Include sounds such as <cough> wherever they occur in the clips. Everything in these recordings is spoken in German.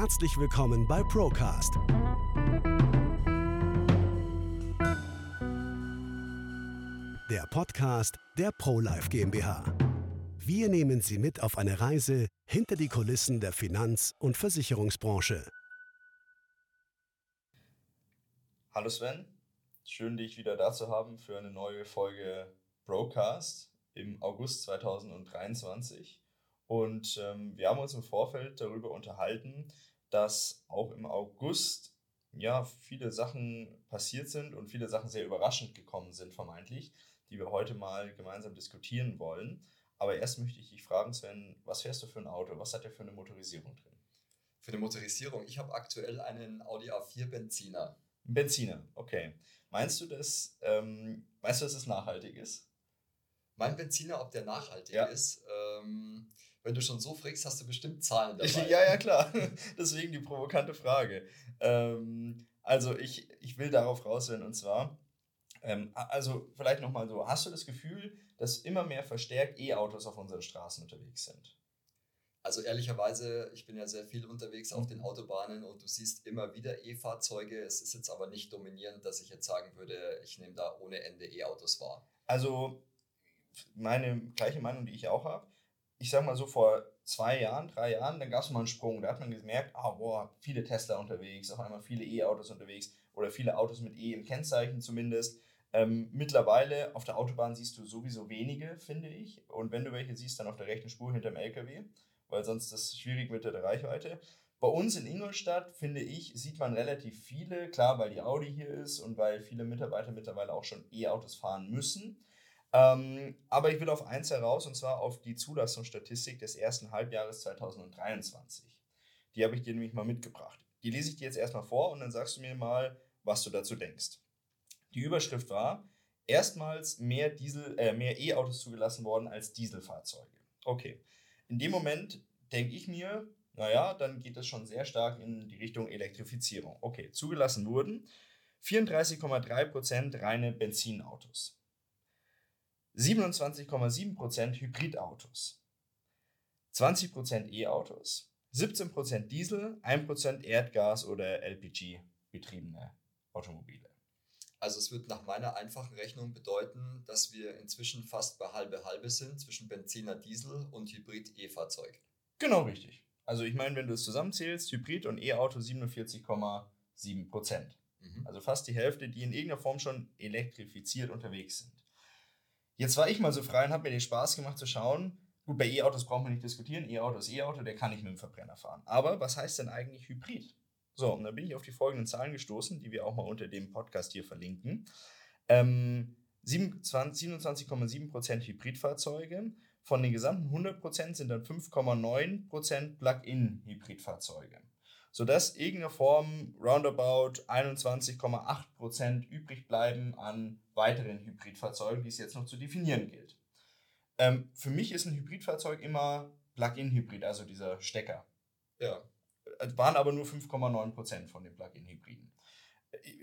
Herzlich willkommen bei Procast. Der Podcast der ProLife GmbH. Wir nehmen Sie mit auf eine Reise hinter die Kulissen der Finanz- und Versicherungsbranche. Hallo Sven, schön dich wieder da zu haben für eine neue Folge Procast im August 2023. Und ähm, wir haben uns im Vorfeld darüber unterhalten, dass auch im August ja viele Sachen passiert sind und viele Sachen sehr überraschend gekommen sind, vermeintlich, die wir heute mal gemeinsam diskutieren wollen. Aber erst möchte ich dich fragen, Sven, was fährst du für ein Auto? Was hat der für eine Motorisierung drin? Für eine Motorisierung? Ich habe aktuell einen Audi A4 Benziner. Benziner, okay. Meinst du, dass, ähm, meinst du, dass es nachhaltig ist? Mein Benziner, ob der nachhaltig ja. ist, ähm, wenn du schon so fragst, hast du bestimmt Zahlen dabei. Ja, ja, klar. <laughs> Deswegen die provokante Frage. Ähm, also ich, ich will darauf rauswählen und zwar, ähm, also vielleicht nochmal so, hast du das Gefühl, dass immer mehr verstärkt E-Autos auf unseren Straßen unterwegs sind? Also ehrlicherweise, ich bin ja sehr viel unterwegs auf den Autobahnen und du siehst immer wieder E-Fahrzeuge. Es ist jetzt aber nicht dominierend, dass ich jetzt sagen würde, ich nehme da ohne Ende E-Autos wahr. Also meine gleiche Meinung, die ich auch habe. Ich sag mal so, vor zwei Jahren, drei Jahren, dann gab es mal einen Sprung. Da hat man gemerkt, ah, boah, viele Tesla unterwegs, auf einmal viele E-Autos unterwegs oder viele Autos mit E im Kennzeichen zumindest. Ähm, mittlerweile auf der Autobahn siehst du sowieso wenige, finde ich. Und wenn du welche siehst, dann auf der rechten Spur hinterm LKW, weil sonst ist es schwierig mit der Reichweite. Bei uns in Ingolstadt, finde ich, sieht man relativ viele, klar, weil die Audi hier ist und weil viele Mitarbeiter mittlerweile auch schon E-Autos fahren müssen. Ähm, aber ich will auf eins heraus, und zwar auf die Zulassungsstatistik des ersten Halbjahres 2023. Die habe ich dir nämlich mal mitgebracht. Die lese ich dir jetzt erstmal vor und dann sagst du mir mal, was du dazu denkst. Die Überschrift war, erstmals mehr Diesel, äh, mehr E-Autos zugelassen worden als Dieselfahrzeuge. Okay. In dem Moment denke ich mir, naja, dann geht es schon sehr stark in die Richtung Elektrifizierung. Okay, zugelassen wurden 34,3% reine Benzinautos. 27,7% Hybridautos, 20% E-Autos, 17% Diesel, 1% Erdgas- oder LPG-betriebene Automobile. Also es wird nach meiner einfachen Rechnung bedeuten, dass wir inzwischen fast bei halbe halbe sind zwischen Benziner, Diesel und Hybrid-E-Fahrzeug. Genau richtig. Also ich meine, wenn du es zusammenzählst, Hybrid und E-Auto 47,7 Prozent. Mhm. Also fast die Hälfte, die in irgendeiner Form schon elektrifiziert unterwegs sind. Jetzt war ich mal so frei und habe mir den Spaß gemacht zu schauen. Gut, bei E-Autos braucht man nicht diskutieren. E-Auto ist E-Auto, der kann nicht mit dem Verbrenner fahren. Aber was heißt denn eigentlich Hybrid? So, und da bin ich auf die folgenden Zahlen gestoßen, die wir auch mal unter dem Podcast hier verlinken. Ähm, 27,7% Hybridfahrzeuge. Von den gesamten 100% sind dann 5,9% Plug-in-Hybridfahrzeuge sodass irgendeine Form roundabout 21,8% übrig bleiben an weiteren Hybridfahrzeugen, die es jetzt noch zu definieren gilt. Ähm, für mich ist ein Hybridfahrzeug immer Plug-in-Hybrid, also dieser Stecker. Ja. Äh, waren aber nur 5,9% von den Plug-in-Hybriden.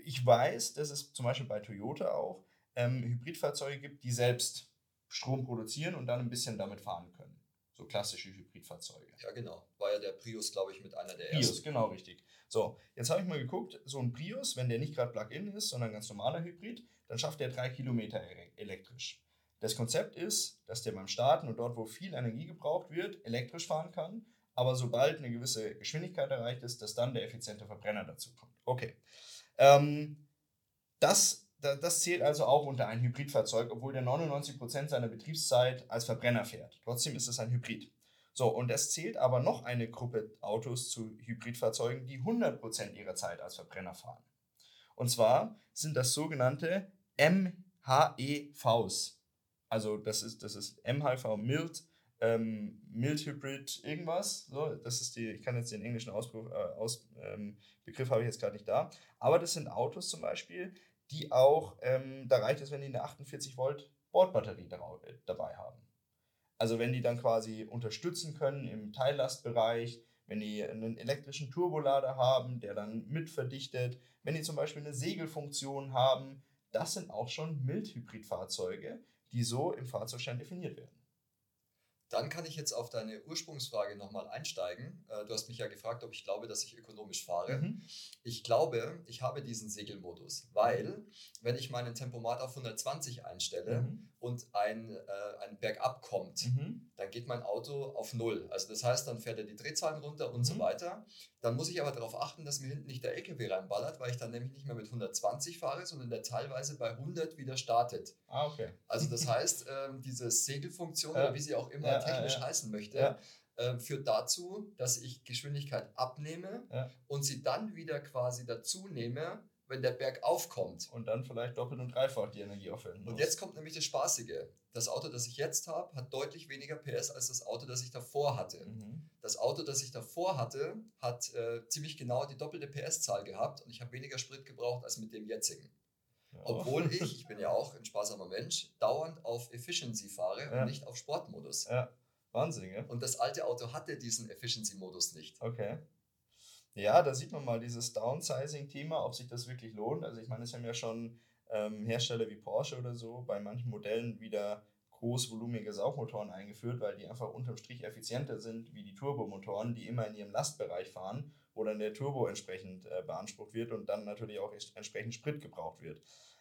Ich weiß, dass es zum Beispiel bei Toyota auch ähm, Hybridfahrzeuge gibt, die selbst Strom produzieren und dann ein bisschen damit fahren können. So klassische Hybridfahrzeuge. Ja, genau. War ja der Prius, glaube ich, mit einer der ersten. Prius, genau richtig. So, jetzt habe ich mal geguckt, so ein Prius, wenn der nicht gerade Plug-in ist, sondern ganz normaler Hybrid, dann schafft der drei Kilometer elektrisch. Das Konzept ist, dass der beim Starten und dort, wo viel Energie gebraucht wird, elektrisch fahren kann, aber sobald eine gewisse Geschwindigkeit erreicht ist, dass dann der effiziente Verbrenner dazu kommt. Okay. Ähm, das das zählt also auch unter ein Hybridfahrzeug, obwohl der 99% seiner Betriebszeit als Verbrenner fährt. Trotzdem ist es ein Hybrid. So, und es zählt aber noch eine Gruppe Autos zu Hybridfahrzeugen, die 100% ihrer Zeit als Verbrenner fahren. Und zwar sind das sogenannte MHEVs. Also das ist, das ist MHV Mild, ähm, Mild Hybrid irgendwas. So, das ist die, ich kann jetzt den englischen Ausbruch, äh, Aus, ähm, Begriff habe ich jetzt gerade nicht da. Aber das sind Autos zum Beispiel, die auch, ähm, da reicht es, wenn die eine 48 Volt Bordbatterie äh, dabei haben. Also wenn die dann quasi unterstützen können im Teillastbereich, wenn die einen elektrischen Turbolader haben, der dann mitverdichtet, wenn die zum Beispiel eine Segelfunktion haben, das sind auch schon Mildhybridfahrzeuge, die so im Fahrzeugschein definiert werden. Dann kann ich jetzt auf deine Ursprungsfrage nochmal einsteigen. Äh, du hast mich ja gefragt, ob ich glaube, dass ich ökonomisch fahre. Mhm. Ich glaube, ich habe diesen Segelmodus, weil wenn ich meinen Tempomat auf 120 einstelle Mhm. Und ein, äh, ein Bergab kommt, Mhm. dann geht mein Auto auf Null. Also das heißt, dann fährt er die Drehzahlen runter und so Mhm. weiter. Dann muss ich aber darauf achten, dass mir hinten nicht der LKW reinballert, weil ich dann nämlich nicht mehr mit 120 fahre, sondern der teilweise bei 100 wieder startet. Ah, okay. Also das <laughs> heißt, ähm, diese Segelfunktion Ja. oder wie sie auch immer Ja, technisch ja. heißen möchte, ähm, führt dazu, dass ich Geschwindigkeit abnehme und sie dann wieder quasi dazu nehme, wenn der Berg aufkommt. Und dann vielleicht doppelt und dreifach die Energie aufwenden. Und muss. jetzt kommt nämlich das Spaßige. Das Auto, das ich jetzt habe, hat deutlich weniger PS als das Auto, das ich davor hatte. Mhm. Das Auto, das ich davor hatte, hat äh, ziemlich genau die doppelte PS-Zahl gehabt und ich habe weniger Sprit gebraucht als mit dem jetzigen. Ja. Obwohl <laughs> ich, ich bin ja auch ein sparsamer Mensch, dauernd auf Efficiency fahre Ja. und nicht auf Sportmodus. Ja, Wahnsinn, gell? Und das alte Auto hatte diesen Efficiency-Modus nicht. Okay. Ja, da sieht man mal dieses Downsizing-Thema, ob sich das wirklich lohnt. Also ich meine, es haben ja schon ähm, Hersteller wie Porsche oder so bei manchen Modellen wieder großvolumige Saugmotoren eingeführt, weil die einfach unterm Strich effizienter sind wie die Turbomotoren, die immer in ihrem Lastbereich fahren, wo dann der Turbo entsprechend äh, beansprucht wird und dann natürlich auch entsprechend Sprit gebraucht wird.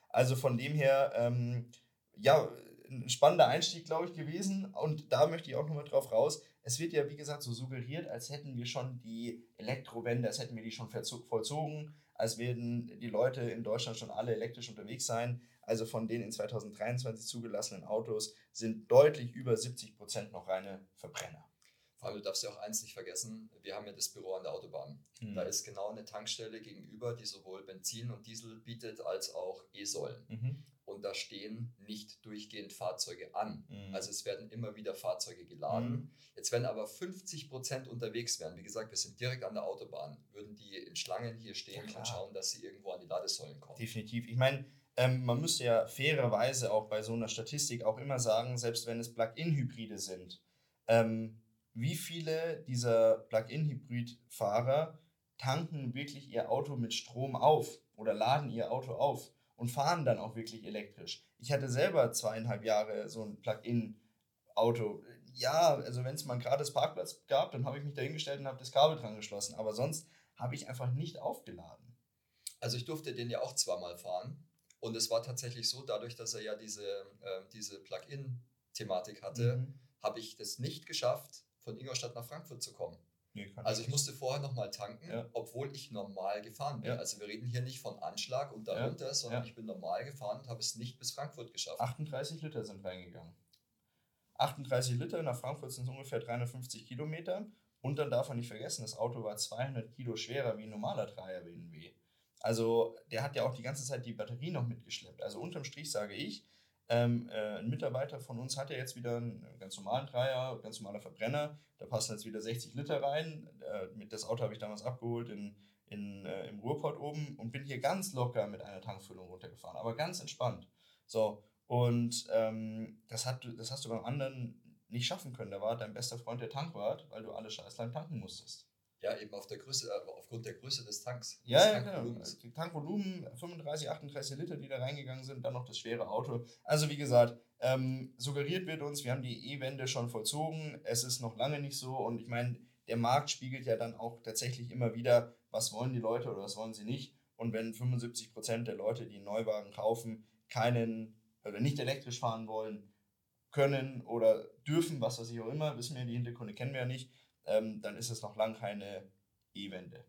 Also von dem her, ähm, ja, ein spannender Einstieg, glaube ich, gewesen. Und da möchte ich auch nochmal drauf raus. Es wird ja, wie gesagt, so suggeriert, als hätten wir schon die Elektrowende, als hätten wir die schon vollzogen, als werden die Leute in Deutschland schon alle elektrisch unterwegs sein. Also von den in 2023 zugelassenen Autos sind deutlich über 70 Prozent noch reine Verbrenner. Vor allem, du darfst ja auch eins nicht vergessen, wir haben ja das Büro an der Autobahn. Da ist genau eine Tankstelle gegenüber, die sowohl Benzin und Diesel bietet, als auch E-Säulen. Mhm. Und da stehen nicht durchgehend Fahrzeuge an. Mhm. Also es werden immer wieder Fahrzeuge geladen. Mhm. Jetzt, wenn aber 50 Prozent unterwegs wären, wie gesagt, wir sind direkt an der Autobahn, würden die in Schlangen hier stehen Ja, und schauen, dass sie irgendwo an die Ladesäulen kommen. Definitiv. Ich meine, ähm, man müsste ja fairerweise auch bei so einer Statistik auch immer sagen, selbst wenn es Plug-in-Hybride sind, ähm, wie viele dieser Plug-in-Hybrid-Fahrer tanken wirklich ihr Auto mit Strom auf oder laden ihr Auto auf und fahren dann auch wirklich elektrisch. Ich hatte selber zweieinhalb Jahre so ein Plug-in-Auto. Ja, also wenn es mal ein gratis Parkplatz gab, dann habe ich mich da hingestellt und habe das Kabel dran geschlossen. Aber sonst habe ich einfach nicht aufgeladen. Also ich durfte den ja auch zweimal fahren. Und es war tatsächlich so, dadurch, dass er ja diese, äh, diese Plug-in-Thematik hatte, Mhm. habe ich das nicht geschafft, von Ingolstadt nach Frankfurt zu kommen. Nee, Also ich musste vorher nochmal tanken, Ja. obwohl ich normal gefahren bin. Ja. Also wir reden hier nicht von Anschlag und darunter, sondern Ja. ich bin normal gefahren und habe es nicht bis Frankfurt geschafft. 38 Liter sind reingegangen. 38 Liter, nach Frankfurt sind es ungefähr 350 Kilometer. Und dann darf man nicht vergessen, das Auto war 200 Kilo schwerer wie ein normaler Dreier BMW. Also der hat ja auch die ganze Zeit die Batterie noch mitgeschleppt. Also unterm Strich sage ich, ähm, äh, ein Mitarbeiter von uns hat ja jetzt wieder einen ganz normalen Dreier, ganz normaler Verbrenner. Da passen jetzt wieder 60 Liter rein. Äh, das Auto habe ich damals abgeholt in, in, äh, im Ruhrpott oben und bin hier ganz locker mit einer Tankfüllung runtergefahren, aber ganz entspannt. So, und ähm, das, hat, das hast du beim anderen nicht schaffen können. Da war dein bester Freund der Tankwart, weil du alle scheißlang tanken musstest. Ja, eben auf der Größe, äh, aufgrund der Größe des Tanks. Ja, des ja, genau. Tankvolumen 35, 38 Liter, die da reingegangen sind, dann noch das schwere Auto. Also wie gesagt, ähm, suggeriert wird uns, wir haben die E-Wende schon vollzogen. Es ist noch lange nicht so und ich meine, der Markt spiegelt ja dann auch tatsächlich immer wieder, was wollen die Leute oder was wollen sie nicht. Und wenn 75 Prozent der Leute, die einen Neuwagen kaufen, keinen oder nicht elektrisch fahren wollen, können oder dürfen, was weiß ich auch immer, wissen wir, die Hintergründe kennen wir ja nicht, ähm, dann ist es noch lang keine E-Wende.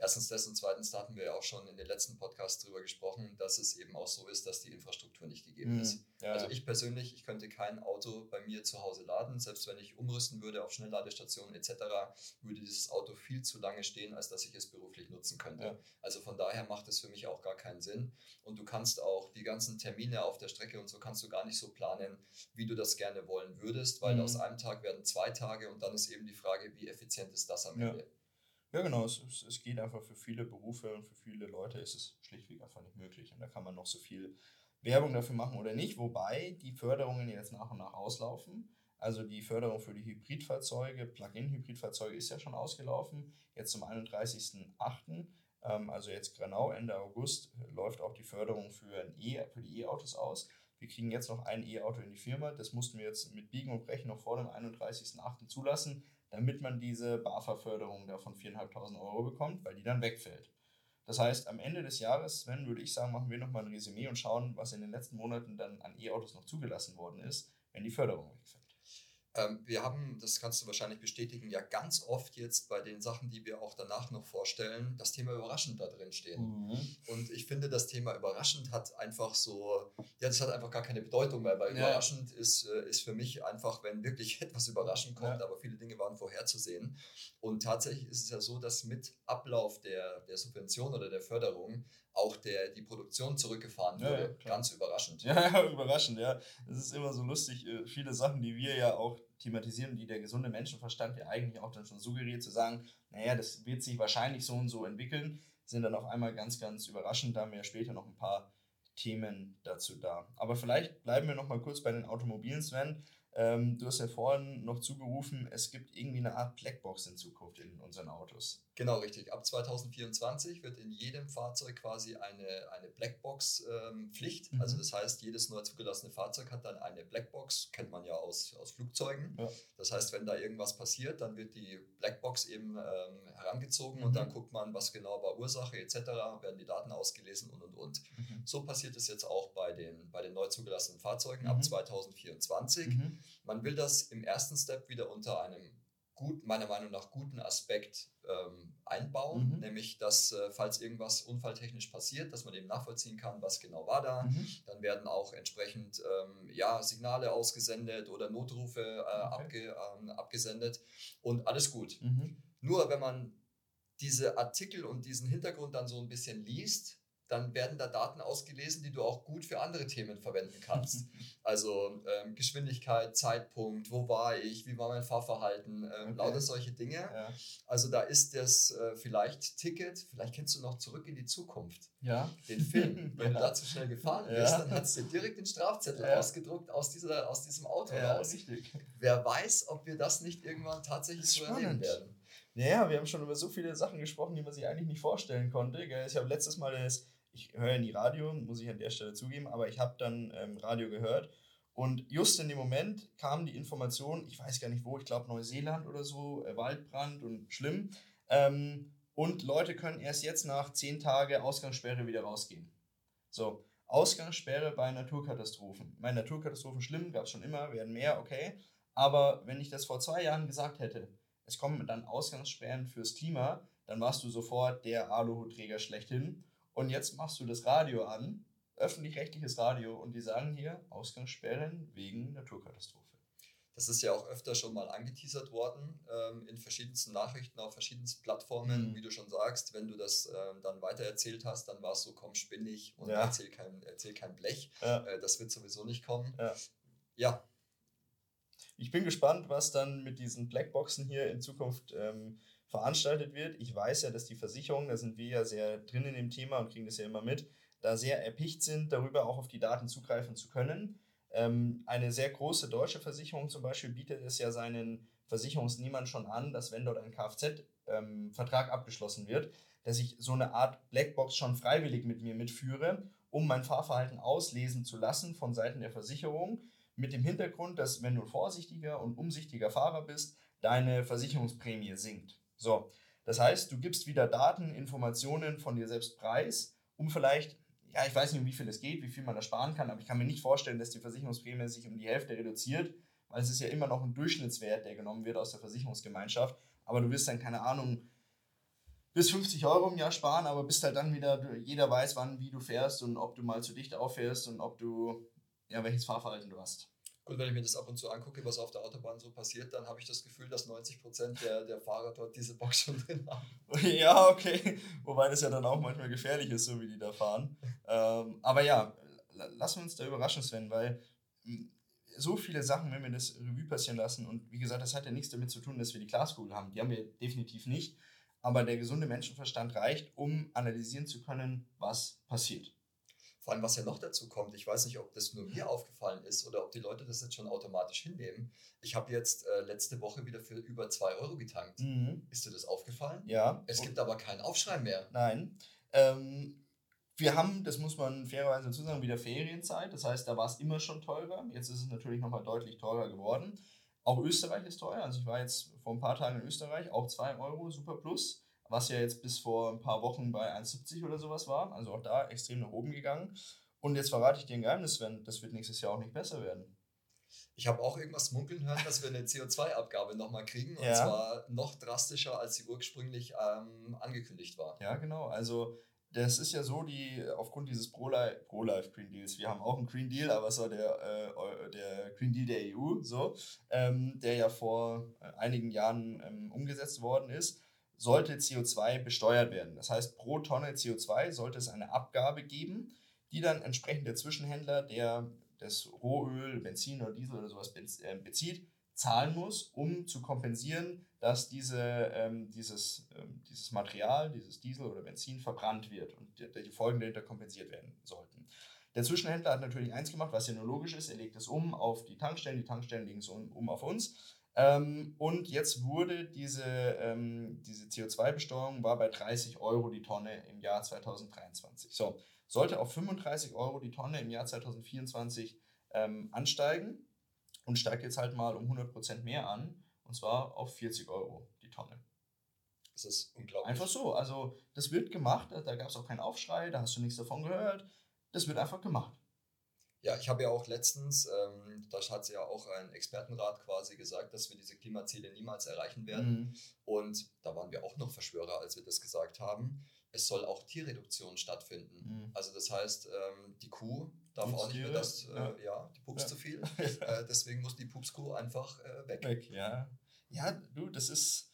Erstens das und zweitens, da hatten wir ja auch schon in den letzten Podcasts drüber gesprochen, dass es eben auch so ist, dass die Infrastruktur nicht gegeben ist. Mhm. Ja. Also ich persönlich, ich könnte kein Auto bei mir zu Hause laden, selbst wenn ich umrüsten würde auf Schnellladestationen etc., würde dieses Auto viel zu lange stehen, als dass ich es beruflich nutzen könnte. Ja. Also von daher macht es für mich auch gar keinen Sinn. Und du kannst auch die ganzen Termine auf der Strecke und so kannst du gar nicht so planen, wie du das gerne wollen würdest, weil Mhm. aus einem Tag werden zwei Tage und dann ist eben die Frage, wie effizient ist das am. Ende. Ja, genau. Es, es, es geht einfach für viele Berufe und für viele Leute ist es schlichtweg einfach nicht möglich. Und da kann man noch so viel Werbung dafür machen oder nicht. Wobei die Förderungen jetzt nach und nach auslaufen. Also die Förderung für die Hybridfahrzeuge, Plug-in-Hybridfahrzeuge ist ja schon ausgelaufen. Jetzt zum 31.08., ähm, also jetzt genau Ende August, läuft auch die Förderung für, ein e, für die E-Autos aus. wir kriegen jetzt noch ein E-Auto in die Firma, das mussten wir jetzt mit Biegen und Brechen noch vor dem 31.08. zulassen, damit man diese BAFA-Förderung da von 4.500 Euro bekommt, weil die dann wegfällt. Das heißt, am Ende des Jahres, Sven, würde ich sagen, machen wir nochmal ein Resümee und schauen, was in den letzten Monaten dann an E-Autos noch zugelassen worden ist, wenn die Förderung wegfällt. Ähm, wir haben, das kannst du wahrscheinlich bestätigen, ja ganz oft jetzt bei den Sachen, die wir auch danach noch vorstellen, das Thema überraschend da drin stehen. Mhm. Und ich finde, das Thema überraschend hat einfach so, ja, das hat einfach gar keine Bedeutung mehr, weil ja. überraschend ist, äh, ist für mich einfach, wenn wirklich <laughs> etwas überraschend kommt, ja. aber viele Dinge waren vorherzusehen. Und tatsächlich ist es ja so, dass mit Ablauf der, der Subvention oder der Förderung auch der, die Produktion zurückgefahren wurde. Ja, Ganz überraschend. Ja, <laughs> ja, überraschend, ja. Es ist immer so lustig, äh, viele Sachen, die wir ja auch thematisieren, die der gesunde Menschenverstand ja eigentlich auch dann schon suggeriert, zu sagen, naja, das wird sich wahrscheinlich so und so entwickeln, sind dann auf einmal ganz, ganz überraschend. Da haben wir später noch ein paar Themen dazu da. Aber vielleicht bleiben wir noch mal kurz bei den Automobilen, Sven. Ähm, du hast ja vorhin noch zugerufen, es gibt irgendwie eine Art Blackbox in Zukunft in unseren Autos. Genau, richtig. Ab 2024 wird in jedem Fahrzeug quasi eine, eine Blackbox-Pflicht. Ähm, mhm. Also das heißt, jedes neu zugelassene Fahrzeug hat dann eine Blackbox, kennt man ja aus, aus Flugzeugen. Ja. Das heißt, wenn da irgendwas passiert, dann wird die Blackbox eben ähm, herangezogen mhm. und dann guckt man, was genau war Ursache etc., werden die Daten ausgelesen und und und. Mhm. So passiert es jetzt auch bei den, bei den neu zugelassenen Fahrzeugen ab 2024. Mhm. Mhm. Man will das im ersten Step wieder unter einem gut, meiner Meinung nach guten Aspekt ähm, einbauen, mhm. nämlich dass äh, falls irgendwas unfalltechnisch passiert, dass man eben nachvollziehen kann, was genau war da. Mhm. Dann werden auch entsprechend ähm, ja, Signale ausgesendet oder Notrufe äh, okay. abge, ähm, abgesendet und alles gut. Mhm. Nur wenn man diese Artikel und diesen Hintergrund dann so ein bisschen liest, dann werden da Daten ausgelesen, die du auch gut für andere Themen verwenden kannst. <laughs> also ähm, Geschwindigkeit, Zeitpunkt, wo war ich, wie war mein Fahrverhalten, ähm, okay. lauter solche Dinge. Ja. Also da ist das äh, vielleicht Ticket, vielleicht kennst du noch zurück in die Zukunft. Ja. Den Film. <laughs> Wenn ja. du da zu schnell gefahren bist, dann hast du direkt den Strafzettel ausgedruckt aus, dieser, aus diesem Auto raus. Richtig. Wer weiß, ob wir das nicht irgendwann tatsächlich so erleben werden. Naja, wir haben schon über so viele Sachen gesprochen, die man sich eigentlich nicht vorstellen konnte. Ich habe letztes Mal das ich höre nie Radio, muss ich an der Stelle zugeben, aber ich habe dann ähm, Radio gehört und just in dem Moment kam die Information, ich weiß gar nicht wo, ich glaube Neuseeland oder so, äh, Waldbrand und schlimm. Ähm, und Leute können erst jetzt nach zehn Tagen Ausgangssperre wieder rausgehen. So, Ausgangssperre bei Naturkatastrophen. Bei Naturkatastrophen schlimm, gab es schon immer, werden mehr, okay. Aber wenn ich das vor zwei Jahren gesagt hätte, es kommen dann Ausgangssperren fürs Klima, dann warst du sofort der Aluhutträger schlechthin. Und jetzt machst du das Radio an, öffentlich-rechtliches Radio, und die sagen hier Ausgangssperren wegen Naturkatastrophe. Das ist ja auch öfter schon mal angeteasert worden ähm, in verschiedensten Nachrichten auf verschiedensten Plattformen, mhm. wie du schon sagst. Wenn du das ähm, dann weitererzählt hast, dann war es so, komm, spinnig und ja. erzähl, kein, erzähl kein Blech. Ja. Äh, das wird sowieso nicht kommen. Ja. ja. Ich bin gespannt, was dann mit diesen Blackboxen hier in Zukunft ähm, veranstaltet wird. Ich weiß ja, dass die Versicherungen, da sind wir ja sehr drin in dem Thema und kriegen das ja immer mit, da sehr erpicht sind, darüber auch auf die Daten zugreifen zu können. Ähm, eine sehr große deutsche Versicherung zum Beispiel bietet es ja seinen Versicherungsnehmern schon an, dass wenn dort ein Kfz-Vertrag ähm, abgeschlossen wird, dass ich so eine Art Blackbox schon freiwillig mit mir mitführe, um mein Fahrverhalten auslesen zu lassen von Seiten der Versicherung, mit dem Hintergrund, dass wenn du vorsichtiger und umsichtiger Fahrer bist, deine Versicherungsprämie sinkt. So, das heißt, du gibst wieder Daten, Informationen von dir selbst preis, um vielleicht, ja, ich weiß nicht, um wie viel es geht, wie viel man da sparen kann, aber ich kann mir nicht vorstellen, dass die Versicherungsprämie sich um die Hälfte reduziert, weil es ist ja immer noch ein Durchschnittswert, der genommen wird aus der Versicherungsgemeinschaft. Aber du wirst dann, keine Ahnung, bis 50 Euro im Jahr sparen, aber bist halt dann wieder, jeder weiß, wann, wie du fährst und ob du mal zu dicht auffährst und ob du, ja, welches Fahrverhalten du hast. Gut, wenn ich mir das ab und zu angucke, was auf der Autobahn so passiert, dann habe ich das Gefühl, dass 90 Prozent der, der Fahrer dort diese Box schon <laughs> drin haben. <laughs> Ja, okay. Wobei das ja dann auch manchmal gefährlich ist, so wie die da fahren. Ähm, aber ja, lassen wir uns da überraschen, Sven, weil hm, so viele Sachen, wenn wir das Revue passieren lassen, und wie gesagt, das hat ja nichts damit zu tun, dass wir die Glaskugel haben. Die haben wir definitiv nicht. Aber der gesunde Menschenverstand reicht, um analysieren zu können, was passiert. Vor allem, was ja noch dazu kommt, ich weiß nicht, ob das nur mir aufgefallen ist oder ob die Leute das jetzt schon automatisch hinnehmen. Ich habe jetzt äh, letzte Woche wieder für über 2 Euro getankt. Mhm. Ist dir das aufgefallen? Ja. Es gibt aber keinen Aufschrei mehr. Nein. Ähm, Wir haben, das muss man fairerweise dazu sagen, wieder Ferienzeit. Das heißt, da war es immer schon teurer. Jetzt ist es natürlich nochmal deutlich teurer geworden. Auch Österreich ist teuer. Also ich war jetzt vor ein paar Tagen in Österreich, auch 2 Euro Super Plus, was ja jetzt bis vor ein paar Wochen bei 1,70 oder sowas war. Also auch da extrem nach oben gegangen. Und jetzt verrate ich dir ein Geheimnis, Sven, das wird nächstes Jahr auch nicht besser werden. Ich habe auch irgendwas munkeln hören, dass wir eine CO2-Abgabe nochmal kriegen. Und ja. zwar noch drastischer, als sie ursprünglich ähm, angekündigt war. Ja, genau. Also das ist ja so, die aufgrund dieses Pro-Life Pro Green Deals, wir haben auch einen Green Deal, aber es war der, äh, der Green Deal der EU, so, ähm, der ja vor äh, einigen Jahren ähm, umgesetzt worden ist, sollte CO2 besteuert werden. Das heißt, pro Tonne CO2 sollte es eine Abgabe geben, die dann entsprechend der Zwischenhändler, der das Rohöl, Benzin oder Diesel oder sowas äh, bezieht, zahlen muss, um zu kompensieren, dass diese, ähm, dieses, ähm, dieses Material, dieses Diesel oder Benzin verbrannt wird und die, die Folgen dahinter kompensiert werden sollten. Der Zwischenhändler hat natürlich eins gemacht, was ja nur logisch ist, er legt es um auf die Tankstellen, die Tankstellen legen es um, um auf uns. Ähm, und jetzt wurde diese, ähm, diese CO2-Besteuerung war bei 30 Euro die Tonne im Jahr 2023. So, sollte auf 35 Euro die Tonne im Jahr 2024 ähm, ansteigen und steigt jetzt halt mal um 100% mehr an, und zwar auf 40 Euro die Tonne. Das ist unglaublich. Einfach so, also das wird gemacht, da gab es auch keinen Aufschrei, da hast du nichts davon gehört, das wird einfach gemacht. Ja, ich habe ja auch letztens, ähm, da hat ja auch ein Expertenrat quasi gesagt, dass wir diese Klimaziele niemals erreichen werden. Mhm. Und da waren wir auch noch Verschwörer, als wir das gesagt haben. Es soll auch Tierreduktion stattfinden. Mhm. Also das heißt, ähm, die Kuh darf auch nicht mehr das, äh, ja. ja. die pups ja. zu viel. <laughs> äh, deswegen muss die Pupskuh einfach äh, weg. Weg, ja. Ja, du, das ist,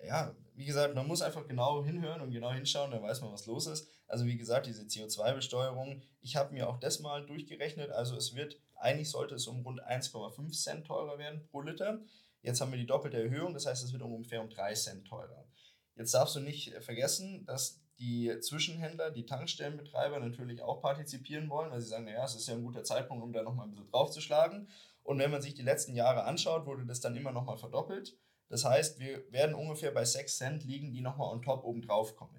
äh, ja, wie gesagt, man muss einfach genau hinhören und genau hinschauen, dann weiß man, was los ist. Also wie gesagt, diese CO2-Besteuerung, ich habe mir auch das mal durchgerechnet, also es wird, eigentlich sollte es um rund 1,5 Cent teurer werden pro Liter. Jetzt haben wir die doppelte Erhöhung, das heißt, es wird ungefähr um 3 Cent teurer. Jetzt darfst du nicht vergessen, dass die Zwischenhändler, die Tankstellenbetreiber natürlich auch partizipieren wollen, weil sie sagen, naja, es ist ja ein guter Zeitpunkt, um da nochmal ein bisschen draufzuschlagen. Und wenn man sich die letzten Jahre anschaut, wurde das dann immer nochmal verdoppelt. Das heißt, wir werden ungefähr bei 6 Cent liegen, die nochmal on top oben drauf kommen.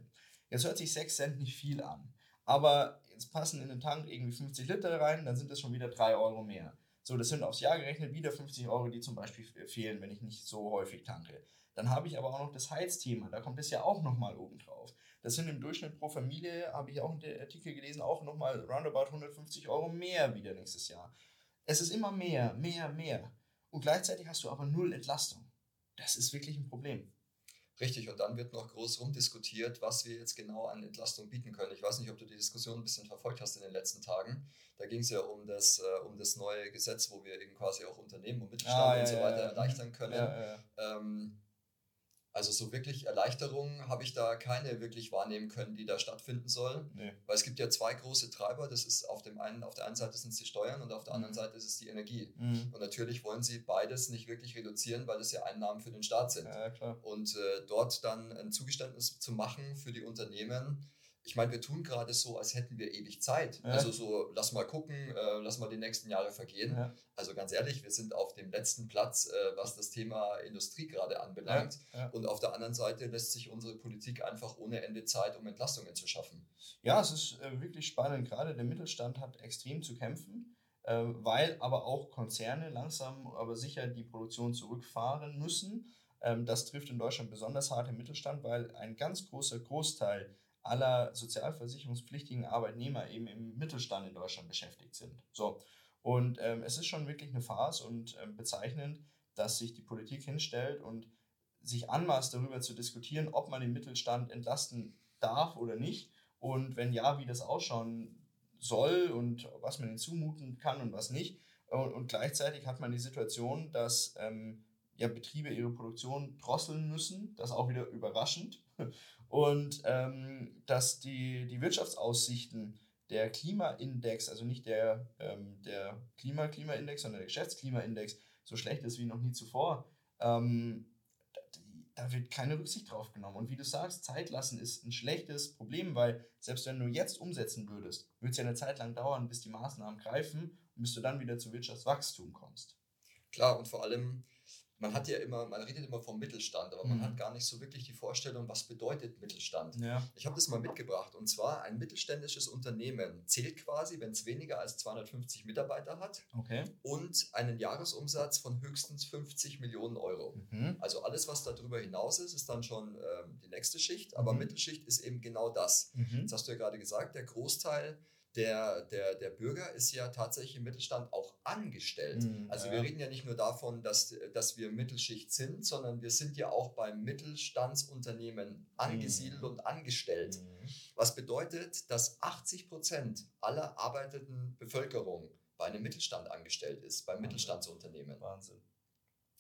Jetzt hört sich 6 Cent nicht viel an, aber jetzt passen in den Tank irgendwie 50 Liter rein, dann sind das schon wieder 3 Euro mehr. So, das sind aufs Jahr gerechnet wieder 50 Euro, die zum Beispiel fehlen, wenn ich nicht so häufig tanke. Dann habe ich aber auch noch das Heizthema, da kommt es ja auch nochmal oben drauf. Das sind im Durchschnitt pro Familie, habe ich auch in der Artikel gelesen, auch nochmal roundabout 150 Euro mehr wieder nächstes Jahr. Es ist immer mehr, mehr, mehr. Und gleichzeitig hast du aber null Entlastung. Das ist wirklich ein Problem. Richtig, und dann wird noch groß rumdiskutiert, was wir jetzt genau an Entlastung bieten können. Ich weiß nicht, ob du die Diskussion ein bisschen verfolgt hast in den letzten Tagen. Da ging es ja um das, äh, um das neue Gesetz, wo wir eben quasi auch Unternehmen und Mittelstand ah, ja, und so weiter ja, ja. erleichtern können. Ähm, also so wirklich Erleichterungen habe ich da keine wirklich wahrnehmen können, die da stattfinden sollen. Nee. Weil es gibt ja zwei große Treiber. Das ist auf dem einen, auf der einen Seite sind es die Steuern und auf der anderen mhm. Seite ist es die Energie. Mhm. Und natürlich wollen sie beides nicht wirklich reduzieren, weil es ja Einnahmen für den Staat sind. Ja, und äh, dort dann ein Zugeständnis zu machen für die Unternehmen, ich meine, wir tun gerade so, als hätten wir ewig Zeit. Ja. Also so, lass mal gucken, äh, lass mal die nächsten Jahre vergehen. Ja. Also ganz ehrlich, wir sind auf dem letzten Platz, äh, was das Thema Industrie gerade anbelangt. Ja. Und auf der anderen Seite lässt sich unsere Politik einfach ohne Ende Zeit, um Entlastungen zu schaffen. Ja, es ist äh, wirklich spannend. Gerade der Mittelstand hat extrem zu kämpfen, äh, weil aber auch Konzerne langsam aber sicher die Produktion zurückfahren müssen. Ähm, das trifft in Deutschland besonders hart im Mittelstand, weil ein ganz großer Großteil aller sozialversicherungspflichtigen Arbeitnehmer eben im Mittelstand in Deutschland beschäftigt sind. So. Und ähm, es ist schon wirklich eine Farce und ähm, bezeichnend, dass sich die Politik hinstellt und sich anmaßt, darüber zu diskutieren, ob man den Mittelstand entlasten darf oder nicht. Und wenn ja, wie das ausschauen soll und was man ihnen zumuten kann und was nicht. Und, und gleichzeitig hat man die Situation, dass ähm, ja, Betriebe ihre Produktion drosseln müssen. Das auch wieder überraschend. Und ähm, dass die, die Wirtschaftsaussichten der Klimaindex, also nicht der, ähm, der Klima-Klimaindex, sondern der Geschäftsklimaindex, so schlecht ist wie noch nie zuvor, ähm, da, da wird keine Rücksicht drauf genommen. Und wie du sagst, Zeit lassen ist ein schlechtes Problem, weil selbst wenn du jetzt umsetzen würdest, würde es ja eine Zeit lang dauern, bis die Maßnahmen greifen und bis du dann wieder zu Wirtschaftswachstum kommst. Klar, und vor allem man hat ja immer, man redet immer vom Mittelstand, aber man mhm. hat gar nicht so wirklich die Vorstellung, was bedeutet Mittelstand. Ja. Ich habe das mal mitgebracht und zwar ein mittelständisches Unternehmen zählt quasi, wenn es weniger als 250 Mitarbeiter hat okay. und einen Jahresumsatz von höchstens 50 Millionen Euro. Mhm. Also alles, was darüber hinaus ist, ist dann schon ähm, die nächste Schicht, aber mhm. Mittelschicht ist eben genau das. Mhm. Das hast du ja gerade gesagt, der Großteil der, der, der Bürger ist ja tatsächlich im Mittelstand auch angestellt. Mhm, also ja. wir reden ja nicht nur davon, dass, dass wir Mittelschicht sind, sondern wir sind ja auch beim Mittelstandsunternehmen angesiedelt mhm. und angestellt. Mhm. Was bedeutet, dass 80 Prozent aller arbeitenden Bevölkerung bei einem Mittelstand angestellt ist, beim Mittelstandsunternehmen. Wahnsinn.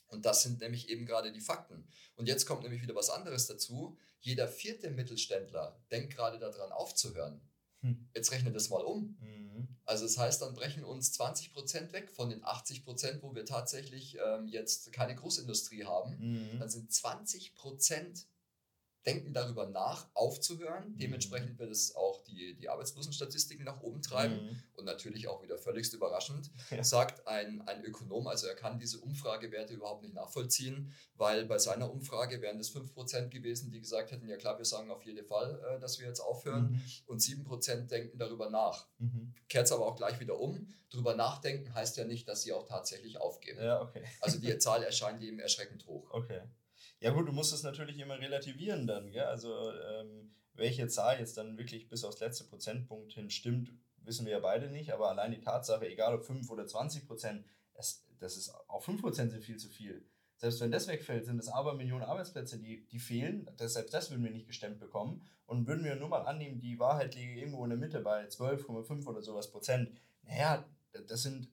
Und das sind nämlich eben gerade die Fakten. Und jetzt kommt nämlich wieder was anderes dazu. Jeder vierte Mittelständler denkt gerade daran aufzuhören. Hm. Jetzt rechne das mal um. Mhm. Also das heißt, dann brechen uns 20 Prozent weg von den 80 Prozent, wo wir tatsächlich ähm, jetzt keine Großindustrie haben. Mhm. Dann sind 20 Prozent denken darüber nach, aufzuhören. Mhm. Dementsprechend wird es auch die, die Arbeitslosenstatistiken nach oben treiben. Mhm. Und natürlich auch wieder völligst überraschend, <laughs> ja. sagt ein, ein Ökonom, also er kann diese Umfragewerte überhaupt nicht nachvollziehen, weil bei seiner Umfrage wären es 5% gewesen, die gesagt hätten, ja klar, wir sagen auf jeden Fall, äh, dass wir jetzt aufhören. Mhm. Und 7% denken darüber nach. Mhm. Kehrt es aber auch gleich wieder um. Darüber nachdenken heißt ja nicht, dass sie auch tatsächlich aufgeben. Ja, okay. Also die <laughs> Zahl erscheint ihm erschreckend hoch. Okay. Ja gut, du musst es natürlich immer relativieren dann, gell? Also ähm, welche Zahl jetzt dann wirklich bis aufs letzte Prozentpunkt hin stimmt, wissen wir ja beide nicht, aber allein die Tatsache, egal ob 5 oder 20 Prozent, das, das ist auch 5 Prozent sind viel zu viel. Selbst wenn das wegfällt, sind es aber Millionen Arbeitsplätze, die, die fehlen. Das, selbst das würden wir nicht gestemmt bekommen. Und würden wir nur mal annehmen, die Wahrheit liege irgendwo in der Mitte bei 12,5 oder sowas Prozent. Naja, das sind,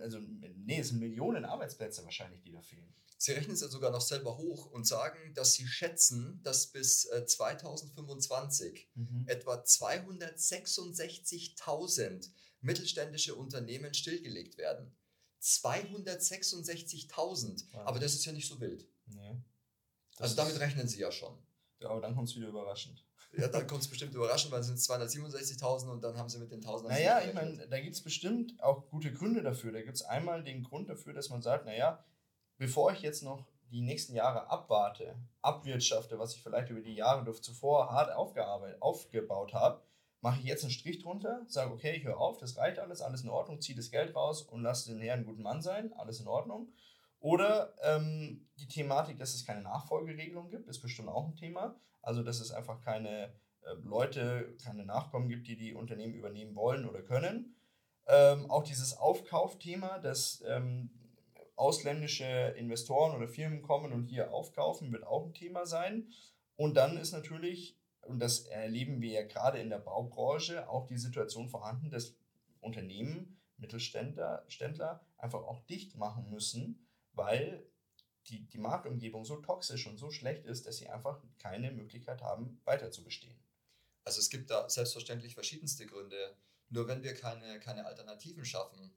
also, nee, es sind Millionen Arbeitsplätze wahrscheinlich, die da fehlen. Sie rechnen es ja sogar noch selber hoch und sagen, dass Sie schätzen, dass bis 2025 äh, mhm. etwa 266.000 mittelständische Unternehmen stillgelegt werden. 266.000. Aber das ist ja nicht so wild. Nee. Also damit rechnen Sie ja schon. Ja, aber dann kommt es wieder überraschend. Ja, dann kommt es bestimmt überraschend, weil es sind 267.000 und dann haben sie mit den 1000. Naja, ich meine, da gibt es bestimmt auch gute Gründe dafür. Da gibt es einmal den Grund dafür, dass man sagt, naja, bevor ich jetzt noch die nächsten Jahre abwarte, abwirtschafte, was ich vielleicht über die Jahre zuvor hart aufgearbeitet, aufgebaut habe, mache ich jetzt einen Strich drunter, sage, okay, ich höre auf, das reicht alles, alles in Ordnung, ziehe das Geld raus und lasse den Herrn einen guten Mann sein, alles in Ordnung. Oder ähm, die Thematik, dass es keine Nachfolgeregelung gibt, ist bestimmt auch ein Thema. Also, dass es einfach keine äh, Leute, keine Nachkommen gibt, die die Unternehmen übernehmen wollen oder können. Ähm, auch dieses Aufkaufthema, dass ähm, ausländische Investoren oder Firmen kommen und hier aufkaufen, wird auch ein Thema sein. Und dann ist natürlich, und das erleben wir ja gerade in der Baubranche, auch die Situation vorhanden, dass Unternehmen, Mittelständler Ständler einfach auch dicht machen müssen, weil die, die Marktumgebung so toxisch und so schlecht ist, dass sie einfach keine Möglichkeit haben, weiter zu bestehen. Also es gibt da selbstverständlich verschiedenste Gründe. Nur wenn wir keine, keine Alternativen schaffen,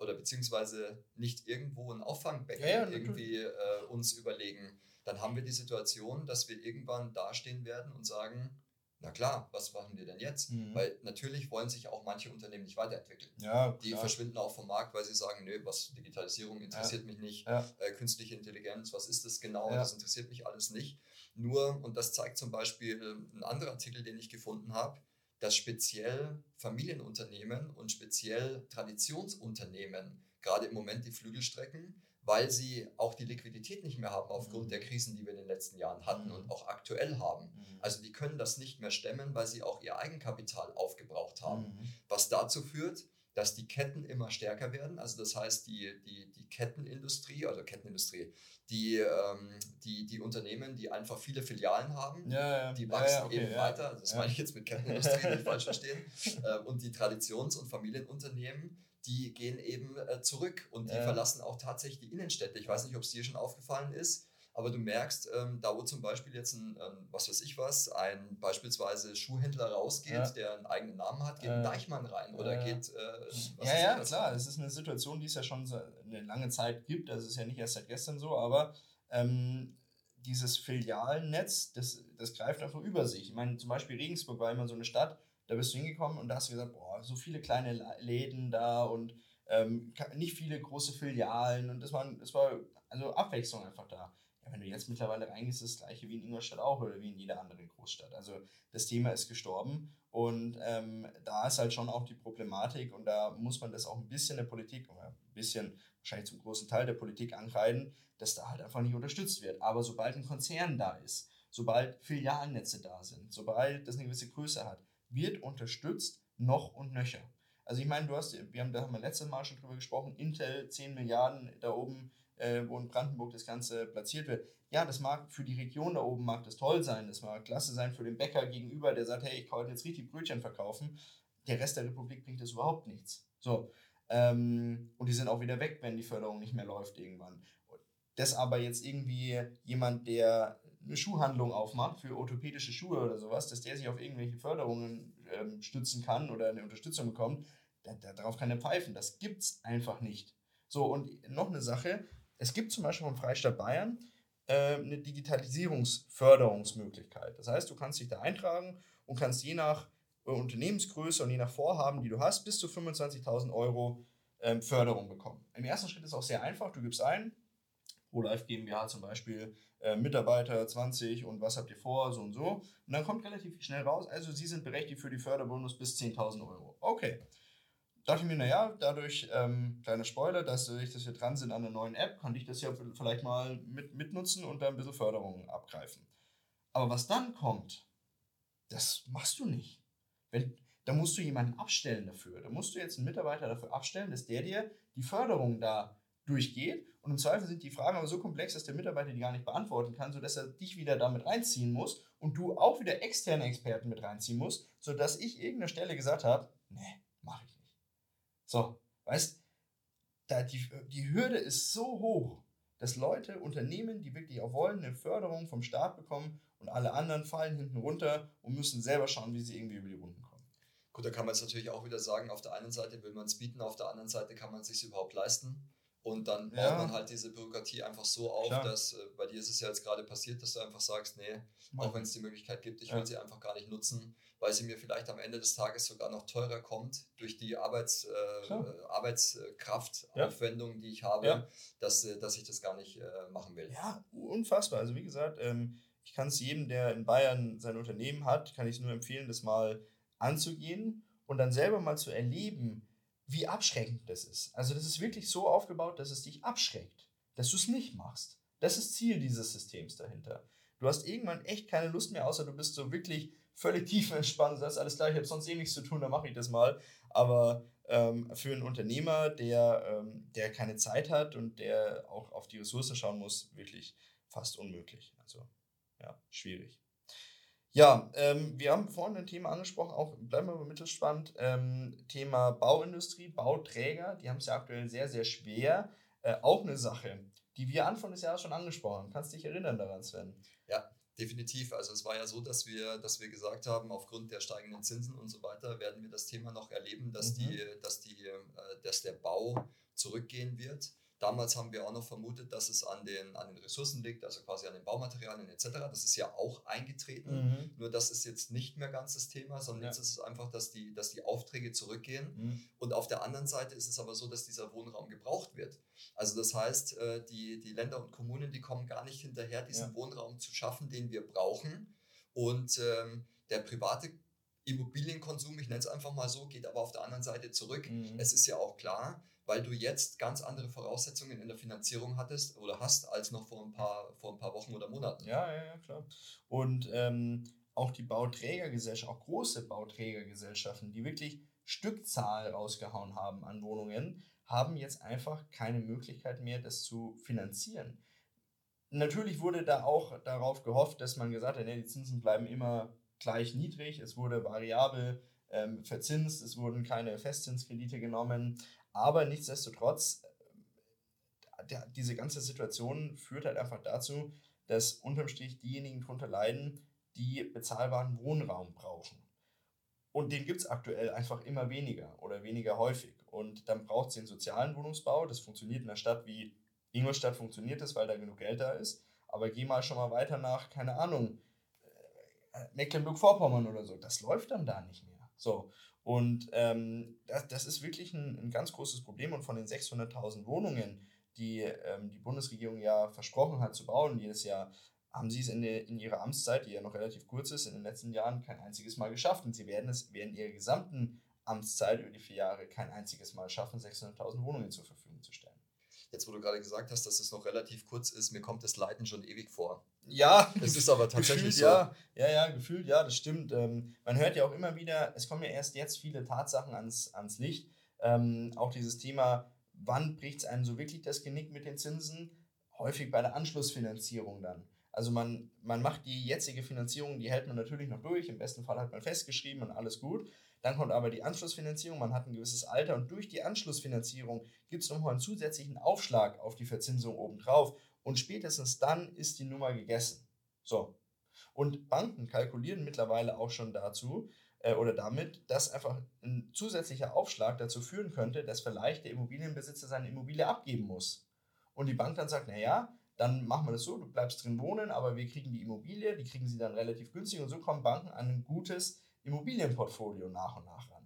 oder beziehungsweise nicht irgendwo ein Auffangbecken ja, ja, irgendwie äh, uns überlegen, dann haben wir die Situation, dass wir irgendwann dastehen werden und sagen, na klar, was machen wir denn jetzt? Mhm. Weil natürlich wollen sich auch manche Unternehmen nicht weiterentwickeln. Ja, die verschwinden auch vom Markt, weil sie sagen, nö, was Digitalisierung interessiert ja. mich nicht, ja. äh, künstliche Intelligenz, was ist das genau? Das interessiert mich alles nicht. Nur, und das zeigt zum Beispiel ein anderer Artikel, den ich gefunden habe, dass speziell Familienunternehmen und speziell Traditionsunternehmen gerade im Moment die Flügel strecken, weil sie auch die Liquidität nicht mehr haben aufgrund mhm. der Krisen, die wir in den letzten Jahren hatten mhm. und auch aktuell haben. Mhm. Also die können das nicht mehr stemmen, weil sie auch ihr Eigenkapital aufgebraucht haben. Mhm. Was dazu führt, dass die Ketten immer stärker werden. Also das heißt, die, die, die Kettenindustrie, also Kettenindustrie, die, ähm, die, die Unternehmen, die einfach viele Filialen haben, ja, ja. die wachsen ja, okay, eben weiter. Also das meine ich jetzt mit Kettenindustrie, nicht falsch <laughs> verstehen. Äh, und die Traditions- und Familienunternehmen, die gehen eben äh, zurück und die verlassen auch tatsächlich die Innenstädte. Ich weiß nicht, ob es dir schon aufgefallen ist. Aber du merkst, ähm, da wo zum Beispiel jetzt ein, ein, was weiß ich was, ein beispielsweise Schuhhändler rausgeht, ja. der einen eigenen Namen hat, geht ein Deichmann rein oder ja. geht. Äh, ja, ja, klar. Es ist eine Situation, die es ja schon eine lange Zeit gibt. Das ist ja nicht erst seit gestern so, aber ähm, dieses Filialnetz, das, das greift einfach über sich. Ich meine, zum Beispiel Regensburg war immer so eine Stadt, da bist du hingekommen und da hast du gesagt, boah, so viele kleine Läden da und ähm, nicht viele große Filialen und es war, es war also Abwechslung einfach da. Ja, wenn du jetzt mittlerweile reingehst, ist das gleiche wie in Ingolstadt auch oder wie in jeder anderen Großstadt. Also das Thema ist gestorben und ähm, da ist halt schon auch die Problematik und da muss man das auch ein bisschen der Politik oder ein bisschen wahrscheinlich zum großen Teil der Politik ankreiden, dass da halt einfach nicht unterstützt wird. Aber sobald ein Konzern da ist, sobald Filialnetze da sind, sobald das eine gewisse Größe hat, wird unterstützt noch und nöcher. Also ich meine, du hast, wir haben da haben wir letztes Mal schon drüber gesprochen, Intel 10 Milliarden da oben, äh, wo in Brandenburg das Ganze platziert wird. Ja, das mag für die Region da oben mag das toll sein, das mag klasse sein für den Bäcker gegenüber, der sagt, hey, ich kann jetzt richtig Brötchen verkaufen. Der Rest der Republik bringt das überhaupt nichts. So. Ähm, und die sind auch wieder weg, wenn die Förderung nicht mehr läuft irgendwann. Das aber jetzt irgendwie jemand, der eine Schuhhandlung aufmacht für orthopädische Schuhe oder sowas, dass der sich auf irgendwelche Förderungen ähm, stützen kann oder eine Unterstützung bekommt, da, da, darauf kann er pfeifen. Das gibt es einfach nicht. So, und noch eine Sache, es gibt zum Beispiel vom Freistaat Bayern äh, eine Digitalisierungsförderungsmöglichkeit. Das heißt, du kannst dich da eintragen und kannst je nach äh, Unternehmensgröße und je nach Vorhaben, die du hast, bis zu 25.000 Euro ähm, Förderung bekommen. Im ersten Schritt ist es auch sehr einfach. Du gibst ein, ProLife GmbH zum Beispiel, äh, Mitarbeiter 20 und was habt ihr vor, so und so. Und dann kommt relativ schnell raus, also Sie sind berechtigt für die Förderbonus bis 10.000 Euro. Okay. Dachte ich mir, naja, dadurch, ähm, kleiner Spoiler, dass, dass wir dran sind an einer neuen App, kann ich das ja vielleicht mal mit, mitnutzen und da ein bisschen Förderung abgreifen. Aber was dann kommt, das machst du nicht. Wenn, da musst du jemanden abstellen dafür. Da musst du jetzt einen Mitarbeiter dafür abstellen, dass der dir die Förderung da durchgeht. Und im Zweifel sind die Fragen aber so komplex, dass der Mitarbeiter die gar nicht beantworten kann, sodass er dich wieder damit reinziehen muss und du auch wieder externe Experten mit reinziehen musst, sodass ich irgendeiner Stelle gesagt habe, nee, mache ich nicht. So, weißt da die, die Hürde ist so hoch, dass Leute, Unternehmen, die wirklich auch wollen, eine Förderung vom Staat bekommen und alle anderen fallen hinten runter und müssen selber schauen, wie sie irgendwie über die Runden kommen. Gut, da kann man jetzt natürlich auch wieder sagen, auf der einen Seite will man es bieten, auf der anderen Seite kann man es sich überhaupt leisten. Und dann baut ja. man halt diese Bürokratie einfach so auf, Klar. dass äh, bei dir ist es ja jetzt gerade passiert, dass du einfach sagst, nee, auch wenn es die Möglichkeit gibt, ich ja. will sie einfach gar nicht nutzen, weil sie mir vielleicht am Ende des Tages sogar noch teurer kommt durch die Arbeits, äh, Arbeitskraftaufwendung, ja. die ich habe, dass, äh, dass ich das gar nicht äh, machen will. Ja, unfassbar. Also wie gesagt, ähm, ich kann es jedem, der in Bayern sein Unternehmen hat, kann ich es nur empfehlen, das mal anzugehen und dann selber mal zu erleben, wie abschreckend das ist. Also das ist wirklich so aufgebaut, dass es dich abschreckt, dass du es nicht machst. Das ist Ziel dieses Systems dahinter. Du hast irgendwann echt keine Lust mehr, außer du bist so wirklich völlig tief entspannt und sagst, alles klar, ich habe sonst eh nichts zu tun, dann mache ich das mal. Aber ähm, für einen Unternehmer, der, ähm, der keine Zeit hat und der auch auf die Ressourcen schauen muss, wirklich fast unmöglich. Also ja, schwierig. Ja, ähm, wir haben vorhin ein Thema angesprochen, auch bleiben wir beim Mittelstand, ähm, Thema Bauindustrie, Bauträger, die haben es ja aktuell sehr, sehr schwer. Äh, auch eine Sache, die wir Anfang des Jahres schon angesprochen haben. Kannst du dich erinnern daran, Sven? Ja, definitiv. Also es war ja so, dass wir, dass wir gesagt haben, aufgrund der steigenden Zinsen und so weiter werden wir das Thema noch erleben, dass, mhm. die, dass, die, äh, dass der Bau zurückgehen wird. Damals haben wir auch noch vermutet, dass es an den, an den Ressourcen liegt, also quasi an den Baumaterialien etc. Das ist ja auch eingetreten. Mhm. Nur das ist jetzt nicht mehr ganz das Thema, sondern ja. jetzt ist es einfach, dass die, dass die Aufträge zurückgehen. Mhm. Und auf der anderen Seite ist es aber so, dass dieser Wohnraum gebraucht wird. Also das heißt, äh, die, die Länder und Kommunen, die kommen gar nicht hinterher, diesen ja. Wohnraum zu schaffen, den wir brauchen. Und ähm, der private Immobilienkonsum, ich nenne es einfach mal so, geht aber auf der anderen Seite zurück. Mhm. Es ist ja auch klar, weil du jetzt ganz andere Voraussetzungen in der Finanzierung hattest oder hast als noch vor ein paar, vor ein paar Wochen oder Monaten. Ja, ja, ja, klar. Und ähm, auch die Bauträgergesellschaften, auch große Bauträgergesellschaften, die wirklich Stückzahl rausgehauen haben an Wohnungen, haben jetzt einfach keine Möglichkeit mehr, das zu finanzieren. Natürlich wurde da auch darauf gehofft, dass man gesagt hat, nee, die Zinsen bleiben immer gleich niedrig, es wurde variabel ähm, verzinst, es wurden keine Festzinskredite genommen, aber nichtsdestotrotz, äh, der, diese ganze Situation führt halt einfach dazu, dass unterm Strich diejenigen darunter leiden, die bezahlbaren Wohnraum brauchen. Und den gibt es aktuell einfach immer weniger oder weniger häufig. Und dann braucht es den sozialen Wohnungsbau. Das funktioniert in einer Stadt wie Ingolstadt, funktioniert das, weil da genug Geld da ist. Aber geh mal schon mal weiter nach, keine Ahnung, äh, Mecklenburg-Vorpommern oder so. Das läuft dann da nicht mehr. So. Und ähm, das, das ist wirklich ein, ein ganz großes Problem. Und von den 600.000 Wohnungen, die ähm, die Bundesregierung ja versprochen hat zu bauen jedes Jahr, haben sie es in, der, in ihrer Amtszeit, die ja noch relativ kurz ist, in den letzten Jahren kein einziges Mal geschafft. Und sie werden es während ihrer gesamten Amtszeit über die vier Jahre kein einziges Mal schaffen, 600.000 Wohnungen zur Verfügung zu stellen. Jetzt, wo du gerade gesagt hast, dass es noch relativ kurz ist, mir kommt das Leiten schon ewig vor. Ja, <laughs> es ist aber tatsächlich gefühlt, so. Ja, ja, ja, gefühlt, ja, das stimmt. Ähm, man hört ja auch immer wieder, es kommen ja erst jetzt viele Tatsachen ans, ans Licht. Ähm, auch dieses Thema, wann bricht es einem so wirklich das Genick mit den Zinsen? Häufig bei der Anschlussfinanzierung dann. Also man, man macht die jetzige Finanzierung, die hält man natürlich noch durch. Im besten Fall hat man festgeschrieben und alles gut. Dann kommt aber die Anschlussfinanzierung, man hat ein gewisses Alter und durch die Anschlussfinanzierung gibt es nochmal einen zusätzlichen Aufschlag auf die Verzinsung obendrauf und spätestens dann ist die Nummer gegessen. So. Und Banken kalkulieren mittlerweile auch schon dazu äh, oder damit, dass einfach ein zusätzlicher Aufschlag dazu führen könnte, dass vielleicht der Immobilienbesitzer seine Immobilie abgeben muss. Und die Bank dann sagt, naja, dann machen wir das so, du bleibst drin wohnen, aber wir kriegen die Immobilie, die kriegen sie dann relativ günstig und so kommen Banken an ein gutes Immobilienportfolio nach und nach ran.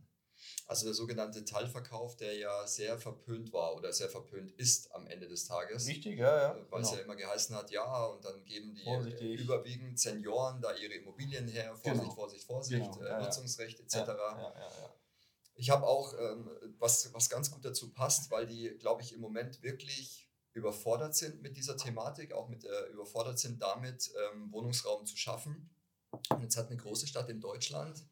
Also der sogenannte Teilverkauf, der ja sehr verpönt war oder sehr verpönt ist am Ende des Tages. Richtig, ja, ja. Weil genau. es ja immer geheißen hat, ja, und dann geben die Vorsichtig. überwiegend Senioren da ihre Immobilien her, Vorsicht, genau. Vorsicht, Vorsicht, genau. äh, Nutzungsrecht etc. Ja, ja, ja, ich habe auch, ähm, was, was ganz gut dazu passt, weil die, glaube ich, im Moment wirklich überfordert sind mit dieser Thematik, auch mit äh, überfordert sind damit, ähm, Wohnungsraum zu schaffen. Und jetzt hat eine große Stadt in Deutschland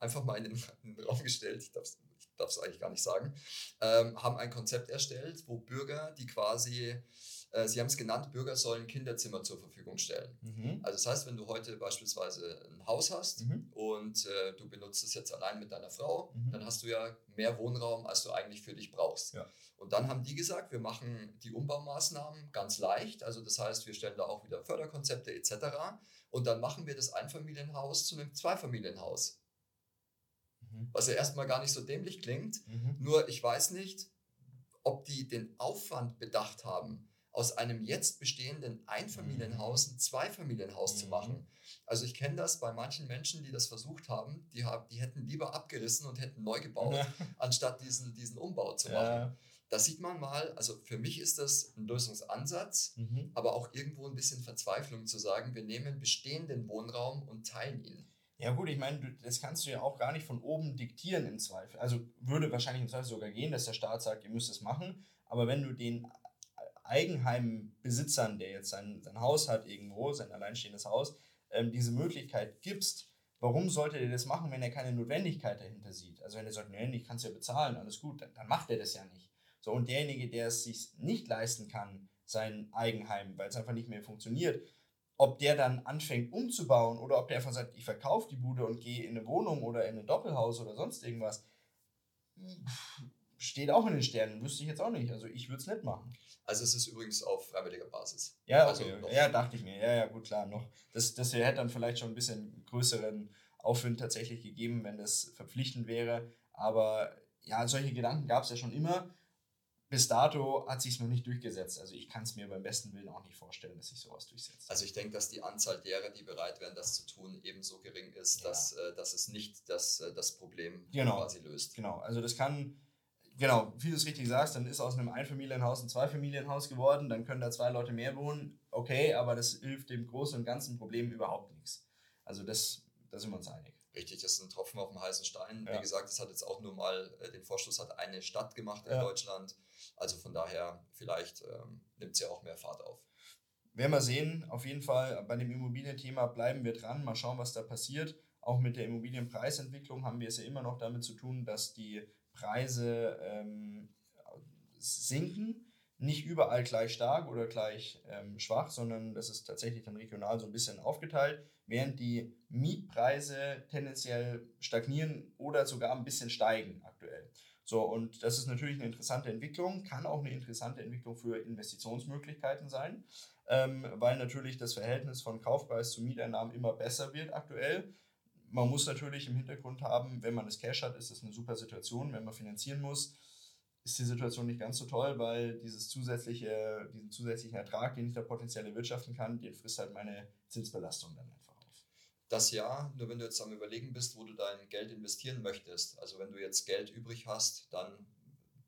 einfach mal in den, <laughs> in den Raum gestellt, ich darf es eigentlich gar nicht sagen, ähm, haben ein Konzept erstellt, wo Bürger, die quasi, äh, sie haben es genannt, Bürger sollen Kinderzimmer zur Verfügung stellen. Mhm. Also das heißt, wenn du heute beispielsweise ein Haus hast mhm. und äh, du benutzt es jetzt allein mit deiner Frau, mhm. dann hast du ja mehr Wohnraum, als du eigentlich für dich brauchst. Ja. Und dann haben die gesagt, wir machen die Umbaumaßnahmen ganz leicht. Also das heißt, wir stellen da auch wieder Förderkonzepte etc. Und dann machen wir das Einfamilienhaus zu einem Zweifamilienhaus. Mhm. Was ja erstmal gar nicht so dämlich klingt. Mhm. Nur ich weiß nicht, ob die den Aufwand bedacht haben, aus einem jetzt bestehenden Einfamilienhaus ein Zweifamilienhaus mhm. zu machen. Also ich kenne das bei manchen Menschen, die das versucht haben, die, haben, die hätten lieber abgerissen und hätten neu gebaut, ja. anstatt diesen, diesen Umbau zu machen. Ja. Da sieht man mal, also für mich ist das ein Lösungsansatz, mhm. aber auch irgendwo ein bisschen Verzweiflung zu sagen, wir nehmen bestehenden Wohnraum und teilen ihn. Ja gut, ich meine, das kannst du ja auch gar nicht von oben diktieren im Zweifel. Also würde wahrscheinlich im Zweifel sogar gehen, dass der Staat sagt, ihr müsst es machen. Aber wenn du den Eigenheimbesitzern, der jetzt sein, sein Haus hat irgendwo, sein alleinstehendes Haus, ähm, diese Möglichkeit gibst, warum sollte der das machen, wenn er keine Notwendigkeit dahinter sieht? Also wenn er sagt, nee, ich kann es ja bezahlen, alles gut, dann, dann macht er das ja nicht. So, und derjenige, der es sich nicht leisten kann, sein Eigenheim, weil es einfach nicht mehr funktioniert, ob der dann anfängt umzubauen oder ob der einfach sagt, ich verkaufe die Bude und gehe in eine Wohnung oder in ein Doppelhaus oder sonst irgendwas, steht auch in den Sternen. Wüsste ich jetzt auch nicht. Also ich würde es nicht machen. Also es ist übrigens auf freiwilliger Basis. Ja, okay. Also ja, dachte ich mir. Ja, ja, gut, klar. Noch. Das, das hätte dann vielleicht schon ein bisschen größeren Aufwind tatsächlich gegeben, wenn das verpflichtend wäre. Aber ja, solche Gedanken gab es ja schon immer bis dato hat sich es noch nicht durchgesetzt. Also ich kann es mir beim besten Willen auch nicht vorstellen, dass sich sowas durchsetzt. Also ich denke, dass die Anzahl derer, die bereit wären, das zu tun, ebenso gering ist, ja. dass, äh, dass es nicht das, äh, das Problem genau. quasi löst. Genau, also das kann, genau, wie du es richtig sagst, dann ist aus einem Einfamilienhaus ein Zweifamilienhaus geworden, dann können da zwei Leute mehr wohnen, okay, aber das hilft dem großen und ganzen Problem überhaupt nichts. Also das, da sind wir uns einig. Richtig, das ist ein Tropfen auf dem heißen Stein. Ja. Wie gesagt, das hat jetzt auch nur mal, äh, den Vorstoß hat eine Stadt gemacht in ja. Deutschland. Also von daher, vielleicht ähm, nimmt es ja auch mehr Fahrt auf. Werden wir sehen. Auf jeden Fall bei dem Immobilienthema bleiben wir dran. Mal schauen, was da passiert. Auch mit der Immobilienpreisentwicklung haben wir es ja immer noch damit zu tun, dass die Preise ähm, sinken. Nicht überall gleich stark oder gleich ähm, schwach, sondern das ist tatsächlich dann regional so ein bisschen aufgeteilt, während die Mietpreise tendenziell stagnieren oder sogar ein bisschen steigen aktuell. So, und das ist natürlich eine interessante Entwicklung, kann auch eine interessante Entwicklung für Investitionsmöglichkeiten sein, ähm, weil natürlich das Verhältnis von Kaufpreis zu Mieteinnahmen immer besser wird aktuell. Man muss natürlich im Hintergrund haben, wenn man das Cash hat, ist das eine super Situation. Wenn man finanzieren muss, ist die Situation nicht ganz so toll, weil dieses zusätzliche, diesen zusätzlichen Ertrag, den ich da potenziell erwirtschaften kann, den frisst halt meine Zinsbelastung dann einfach. Das ja, nur wenn du jetzt am Überlegen bist, wo du dein Geld investieren möchtest. Also wenn du jetzt Geld übrig hast, dann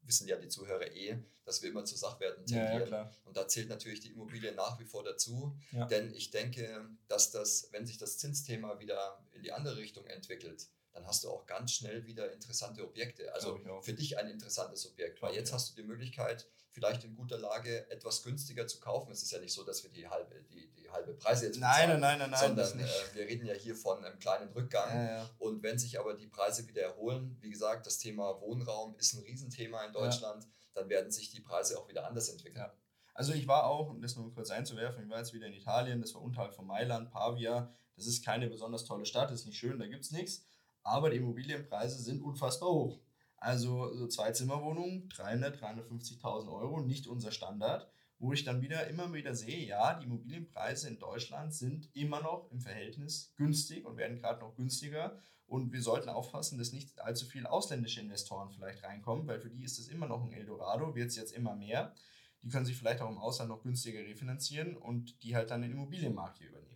wissen ja die Zuhörer eh, dass wir immer zu Sachwerten tendieren. Ja, ja, und da zählt natürlich die Immobilie nach wie vor dazu. Ja. Denn ich denke, dass das, wenn sich das Zinsthema wieder in die andere Richtung entwickelt, dann hast du auch ganz schnell wieder interessante Objekte. Also für dich ein interessantes Objekt. Weil jetzt hast du die Möglichkeit, vielleicht in guter Lage etwas günstiger zu kaufen. Es ist ja nicht so, dass wir die halbe, die, die halbe Preise jetzt bezahlen. Nein, nein, nein, nein. Sondern äh, wir reden ja hier von einem kleinen Rückgang. Ja, ja. Und wenn sich aber die Preise wieder erholen, wie gesagt, das Thema Wohnraum ist ein Riesenthema in Deutschland, ja. dann werden sich die Preise auch wieder anders entwickeln. Also ich war auch, um das nur kurz einzuwerfen, ich war jetzt wieder in Italien, das war unterhalb von Mailand, Pavia. Das ist keine besonders tolle Stadt, ist nicht schön, da gibt es nichts. Aber die Immobilienpreise sind unfassbar hoch. Also so Zwei-Zimmer-Wohnungen, 300, 350.000 Euro, nicht unser Standard. Wo ich dann wieder immer wieder sehe, ja, die Immobilienpreise in Deutschland sind immer noch im Verhältnis günstig und werden gerade noch günstiger. Und wir sollten aufpassen, dass nicht allzu viele ausländische Investoren vielleicht reinkommen, weil für die ist das immer noch ein Eldorado, wird es jetzt immer mehr. Die können sich vielleicht auch im Ausland noch günstiger refinanzieren und die halt dann den Immobilienmarkt hier übernehmen.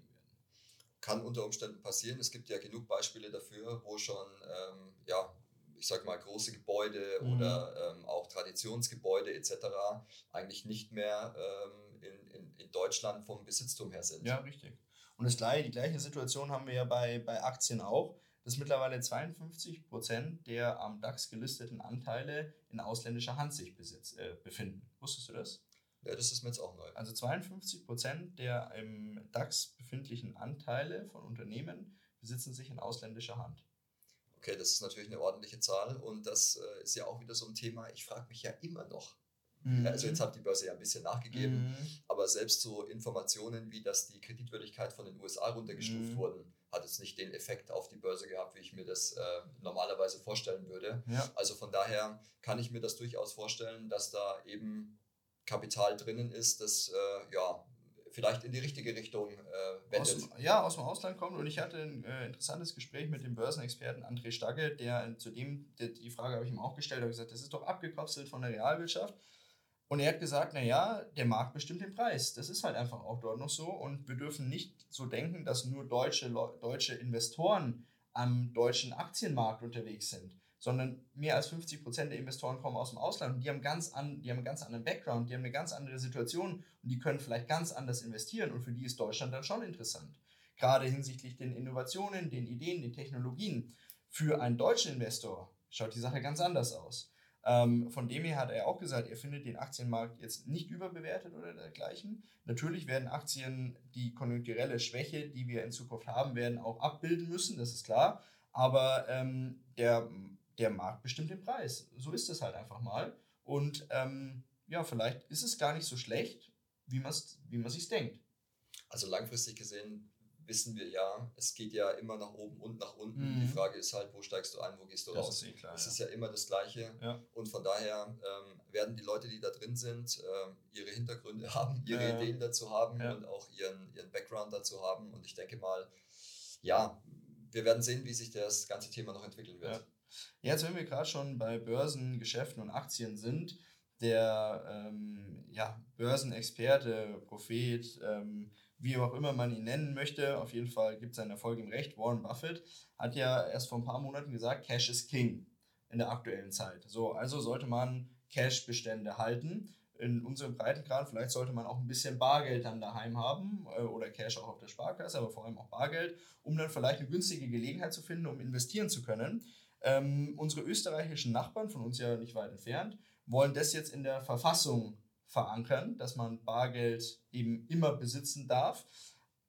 Kann unter Umständen passieren. Es gibt ja genug Beispiele dafür, wo schon ähm, ja, ich sag mal, große Gebäude mhm. oder ähm, auch Traditionsgebäude etc. eigentlich nicht mehr ähm, in, in, in Deutschland vom Besitztum her sind. Ja, richtig. Und das gleiche, die gleiche Situation haben wir ja bei, bei Aktien auch, dass mittlerweile 52 Prozent der am DAX gelisteten Anteile in ausländischer Hand sich besitz, äh, befinden. Wusstest du das? Ja, das ist mir jetzt auch neu. Also 52 Prozent der im DAX befindlichen Anteile von Unternehmen besitzen sich in ausländischer Hand. Okay, das ist natürlich eine ordentliche Zahl und das äh, ist ja auch wieder so ein Thema. Ich frage mich ja immer noch. Mhm. Also jetzt hat die Börse ja ein bisschen nachgegeben, mhm. aber selbst so Informationen wie, dass die Kreditwürdigkeit von den USA runtergestuft mhm. wurden, hat es nicht den Effekt auf die Börse gehabt, wie ich mir das äh, normalerweise vorstellen würde. Ja. Also von daher kann ich mir das durchaus vorstellen, dass da eben Kapital drinnen ist, das äh, ja vielleicht in die richtige Richtung äh, wendet. Aus, ja, aus dem Ausland kommt. Und ich hatte ein äh, interessantes Gespräch mit dem Börsenexperten André Stagge, der zu dem, der, die Frage habe ich ihm auch gestellt, habe gesagt, das ist doch abgekapselt von der Realwirtschaft. Und er hat gesagt, naja, der Markt bestimmt den Preis. Das ist halt einfach auch dort noch so. Und wir dürfen nicht so denken, dass nur deutsche, deutsche Investoren am deutschen Aktienmarkt unterwegs sind sondern mehr als 50 Prozent der Investoren kommen aus dem Ausland und die haben, ganz an, die haben einen ganz anderen Background, die haben eine ganz andere Situation und die können vielleicht ganz anders investieren und für die ist Deutschland dann schon interessant. Gerade hinsichtlich den Innovationen, den Ideen, den Technologien. Für einen deutschen Investor schaut die Sache ganz anders aus. Ähm, von dem her hat er auch gesagt, er findet den Aktienmarkt jetzt nicht überbewertet oder dergleichen. Natürlich werden Aktien die konjunkturelle Schwäche, die wir in Zukunft haben werden, auch abbilden müssen, das ist klar. Aber ähm, der der Markt bestimmt den Preis. So ist es halt einfach mal. Und ähm, ja, vielleicht ist es gar nicht so schlecht, wie man wie man sich denkt. Also langfristig gesehen wissen wir ja, es geht ja immer nach oben und nach unten. Mhm. Die Frage ist halt, wo steigst du ein, wo gehst du das raus? Ist eh klar, das ja. ist ja immer das Gleiche. Ja. Und von daher ähm, werden die Leute, die da drin sind, ähm, ihre Hintergründe <laughs> haben, ihre ja, Ideen dazu haben und auch ihren, ihren Background dazu haben. Und ich denke mal, ja, wir werden sehen, wie sich das ganze Thema noch entwickeln wird. Jetzt, wenn wir gerade schon bei Börsen, Geschäften und Aktien sind, der ähm, ja, Börsenexperte, Prophet, ähm, wie auch immer man ihn nennen möchte, auf jeden Fall gibt es einen Erfolg im Recht. Warren Buffett hat ja erst vor ein paar Monaten gesagt, Cash is King in der aktuellen Zeit. So, also sollte man Cash-Bestände halten. In unserem Breitengrad, vielleicht sollte man auch ein bisschen Bargeld dann daheim haben äh, oder Cash auch auf der Sparkasse, aber vor allem auch Bargeld, um dann vielleicht eine günstige Gelegenheit zu finden, um investieren zu können. Ähm, unsere österreichischen Nachbarn, von uns ja nicht weit entfernt, wollen das jetzt in der Verfassung verankern, dass man Bargeld eben immer besitzen darf.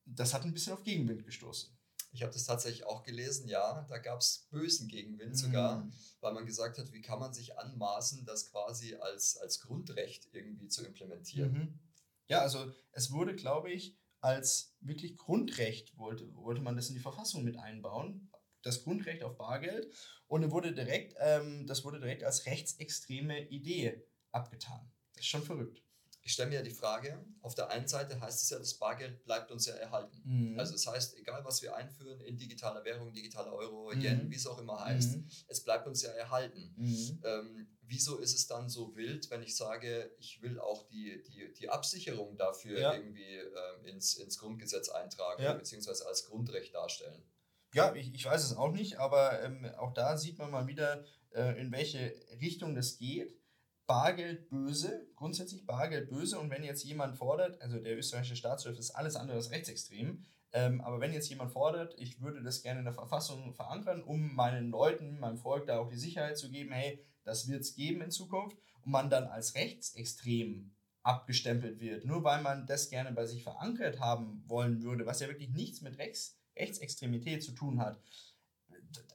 Das hat ein bisschen auf Gegenwind gestoßen. Ich habe das tatsächlich auch gelesen, ja. Da gab es bösen Gegenwind mhm. sogar, weil man gesagt hat, wie kann man sich anmaßen, das quasi als, als Grundrecht irgendwie zu implementieren. Mhm. Ja, also es wurde, glaube ich, als wirklich Grundrecht wollte, wollte man das in die Verfassung mit einbauen, das Grundrecht auf Bargeld. Und wurde direkt, ähm, das wurde direkt als rechtsextreme Idee abgetan. Das ist schon verrückt. ich stelle mir die Frage, auf der einen Seite heißt es ja, das Bargeld bleibt uns ja erhalten. Mhm. Also das heißt, egal was wir einführen in digitaler Währung, digitaler Euro, mhm. Yen, wie es auch immer heißt, mhm. es bleibt uns ja erhalten. Mhm. Ähm, wieso ist es dann so wild, wenn ich sage, ich will auch die, die, die Absicherung dafür ja. irgendwie ähm, ins, ins Grundgesetz eintragen, ja. beziehungsweise als Grundrecht darstellen? Ja, ich, ich weiß es auch nicht, aber ähm, auch da sieht man mal wieder, äh, in welche Richtung das geht. Bargeld böse, grundsätzlich Bargeld böse. Und wenn jetzt jemand fordert, also der österreichische Staatschef ist alles andere als rechtsextrem, ähm, aber wenn jetzt jemand fordert, ich würde das gerne in der Verfassung verankern, um meinen Leuten, meinem Volk da auch die Sicherheit zu geben, hey, das wird es geben in Zukunft, und man dann als rechtsextrem abgestempelt wird, nur weil man das gerne bei sich verankert haben wollen würde, was ja wirklich nichts mit Rechts, Rechtsextremität zu tun hat,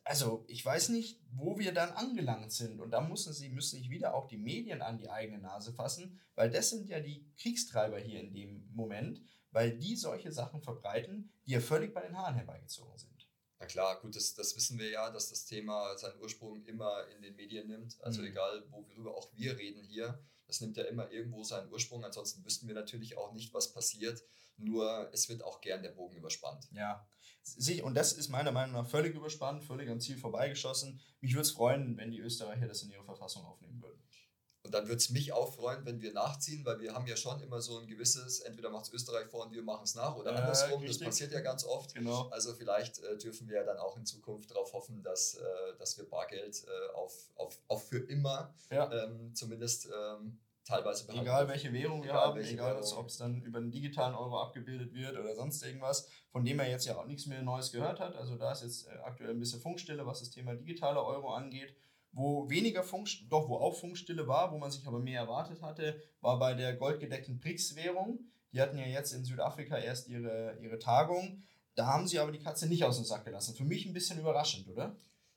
also ich weiß nicht, wo wir dann angelangt sind. Und da müssen sie müssen sich wieder auch die Medien an die eigene Nase fassen, weil das sind ja die Kriegstreiber hier in dem Moment, weil die solche Sachen verbreiten, die ja völlig bei den Haaren herbeigezogen sind. Na klar, gut, das, das wissen wir ja, dass das Thema seinen Ursprung immer in den Medien nimmt. Also mhm. egal, worüber auch wir reden hier, das nimmt ja immer irgendwo seinen Ursprung. Ansonsten wüssten wir natürlich auch nicht, was passiert. Nur es wird auch gern der Bogen überspannt. Ja, sich, und das ist meiner Meinung nach völlig überspannt, völlig am Ziel vorbeigeschossen. Mich würde es freuen, wenn die Österreicher das in ihre Verfassung aufnehmen würden. Und dann würde es mich auch freuen, wenn wir nachziehen, weil wir haben ja schon immer so ein gewisses, entweder macht es Österreich vor und wir machen es nach oder ja, andersrum. Richtig. Das passiert ja ganz oft. Genau. Also vielleicht äh, dürfen wir ja dann auch in Zukunft darauf hoffen, dass, äh, dass wir Bargeld äh, auf, auf, auf für immer ja. ähm, zumindest ähm, teilweise behandeln. Egal welche Währung wir haben, egal ob es dann über einen digitalen Euro abgebildet wird oder sonst irgendwas, von dem er jetzt ja auch nichts mehr Neues gehört hat. Also da ist jetzt äh, aktuell ein bisschen Funkstille, was das Thema digitaler Euro angeht. Wo weniger Funkstille, doch wo auch Funkstille war, wo man sich aber mehr erwartet hatte, war bei der goldgedeckten BRICS-Währung. Die hatten ja jetzt in Südafrika erst ihre, ihre Tagung. Da haben sie aber die Katze nicht aus dem Sack gelassen. Für mich ein bisschen überraschend, oder?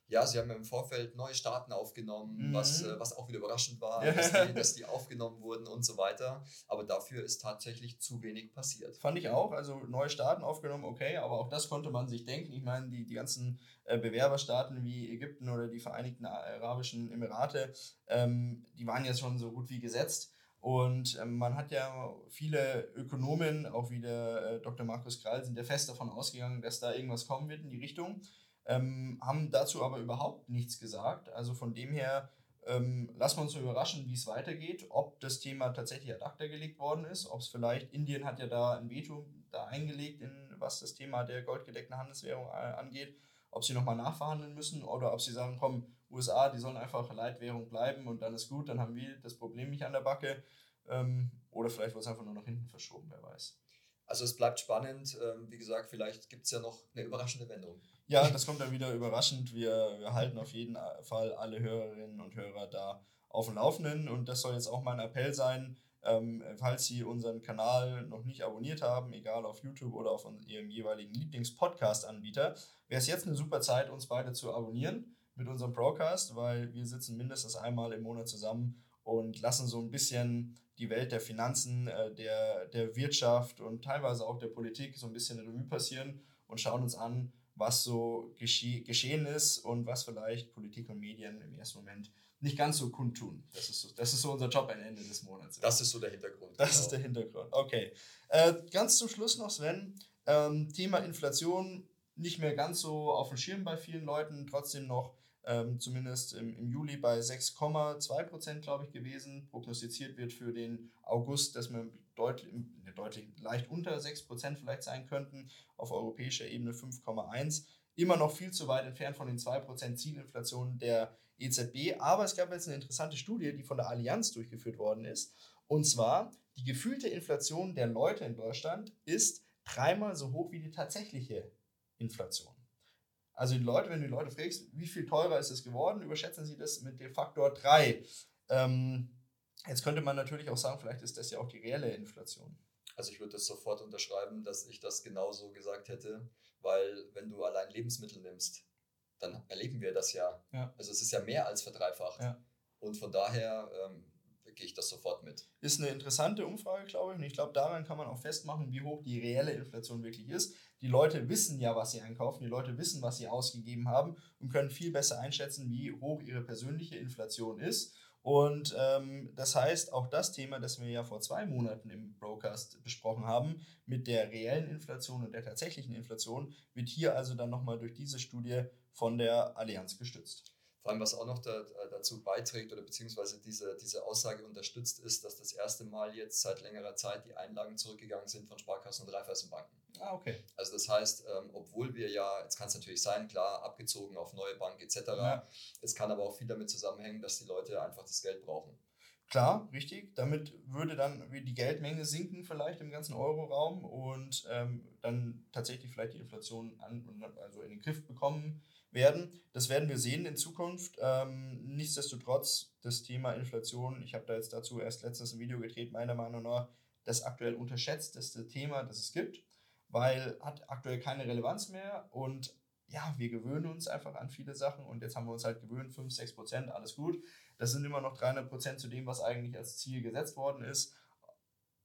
Ja, sie haben im Vorfeld neue Staaten aufgenommen, mhm. was, äh, was auch wieder überraschend war, <laughs> dass die, dass die, aufgenommen wurden und so weiter. Aber dafür ist tatsächlich zu wenig passiert. Fand ich auch. Also neue Staaten aufgenommen, okay, aber auch das konnte man sich denken. Ich meine, die, die ganzen äh, Bewerberstaaten wie Ägypten oder die Vereinigten Arabischen Emirate, ähm, die waren jetzt schon so gut wie gesetzt. Und ähm, man hat ja viele Ökonomen, auch wie der äh, Dr. Markus Krall, sind ja fest davon ausgegangen, dass da irgendwas kommen wird in die Richtung ähm, haben dazu aber überhaupt nichts gesagt. Also von dem her ähm, lassen wir uns überraschen, wie es weitergeht, ob das Thema tatsächlich ad acta gelegt worden ist, ob es vielleicht, Indien hat ja da ein Veto da eingelegt, in, was das Thema der goldgedeckten Handelswährung äh, angeht, ob sie nochmal nachverhandeln müssen oder ob sie sagen, komm, USA, die sollen einfach Leitwährung bleiben und dann ist gut, dann haben wir das Problem nicht an der Backe. Ähm, oder vielleicht wird es einfach nur nach hinten verschoben, wer weiß. Also es bleibt spannend. Ähm, wie gesagt, vielleicht gibt es ja noch eine überraschende Wendung. Ja, das kommt dann wieder überraschend. Wir, wir halten auf jeden Fall alle Hörerinnen und Hörer da auf dem Laufenden. Und das soll jetzt auch mein Appell sein, ähm, falls Sie unseren Kanal noch nicht abonniert haben, egal auf YouTube oder auf Ihrem jeweiligen Lieblings-Podcast-Anbieter, wäre es jetzt eine super Zeit, uns beide zu abonnieren mit unserem Broadcast, weil wir sitzen mindestens einmal im Monat zusammen und lassen so ein bisschen die Welt der Finanzen, äh, der, der Wirtschaft und teilweise auch der Politik so ein bisschen Revue passieren und schauen uns an, was so gesche geschehen ist und was vielleicht Politik und Medien im ersten Moment nicht ganz so kundtun. Das ist so, das ist so unser Job am Ende des Monats. Das ist so der Hintergrund. Das genau. ist der Hintergrund. Okay. Äh, ganz zum Schluss noch, Sven. Ähm, Thema Inflation nicht mehr ganz so auf dem Schirm bei vielen Leuten, trotzdem noch ähm, zumindest im, im, Juli bei 6,2 Prozent, glaube ich, gewesen. Prognostiziert wird für den August, dass wir deutlich, deutlich leicht unter 6 Prozent vielleicht sein könnten, auf europäischer Ebene 5,1. Immer noch viel zu weit entfernt von den 2 Prozent Zielinflation der EZB. Aber es gab jetzt eine interessante Studie, die von der Allianz durchgeführt worden ist. Und zwar, die gefühlte Inflation der Leute in Deutschland ist dreimal so hoch wie die tatsächliche Inflation. Also die Leute, wenn du die Leute fragst, wie viel teurer ist es geworden, überschätzen sie das mit dem Faktor 3. Ähm, jetzt könnte man natürlich auch sagen, vielleicht ist das ja auch die reelle Inflation. Also ich würde das sofort unterschreiben, dass ich das genauso gesagt hätte, weil wenn du allein Lebensmittel nimmst, dann erleben wir das ja. ja. Also es ist ja mehr als verdreifacht. Ja. Und von daher ähm, gehe ich das sofort mit. Ist eine interessante Umfrage, glaube ich. Und ich glaube, daran kann man auch festmachen, wie hoch die reelle Inflation wirklich ist. Die Leute wissen ja, was sie einkaufen, die Leute wissen, was sie ausgegeben haben und können viel besser einschätzen, wie hoch ihre persönliche Inflation ist. Und ähm, das heißt, auch das Thema, das wir ja vor zwei Monaten im Broadcast besprochen haben, mit der reellen Inflation und der tatsächlichen Inflation, wird hier also dann nochmal durch diese Studie von der Allianz gestützt. Vor allem, was auch noch da, dazu beiträgt oder beziehungsweise diese, diese Aussage unterstützt, ist, dass das erste Mal jetzt seit längerer Zeit die Einlagen zurückgegangen sind von Sparkassen und Raiffeisenbanken. Ah, okay. Also das heißt, ähm, obwohl wir ja, jetzt kann es natürlich sein, klar, abgezogen auf neue Bank etc. Ja. Es kann aber auch viel damit zusammenhängen, dass die Leute einfach das Geld brauchen. Klar, richtig. Damit würde dann die Geldmenge sinken vielleicht im ganzen Euroraum und ähm, dann tatsächlich vielleicht die Inflation an, also in den Griff bekommen werden. Das werden wir sehen in Zukunft. Ähm, nichtsdestotrotz, das Thema Inflation, ich habe da jetzt dazu erst letztens ein Video gedreht, meiner Meinung nach das aktuell unterschätzteste Thema, das es gibt weil hat aktuell keine Relevanz mehr und ja, wir gewöhnen uns einfach an viele Sachen und jetzt haben wir uns halt gewöhnt, 5, 6 Prozent, alles gut. Das sind immer noch 300 Prozent zu dem, was eigentlich als Ziel gesetzt worden ist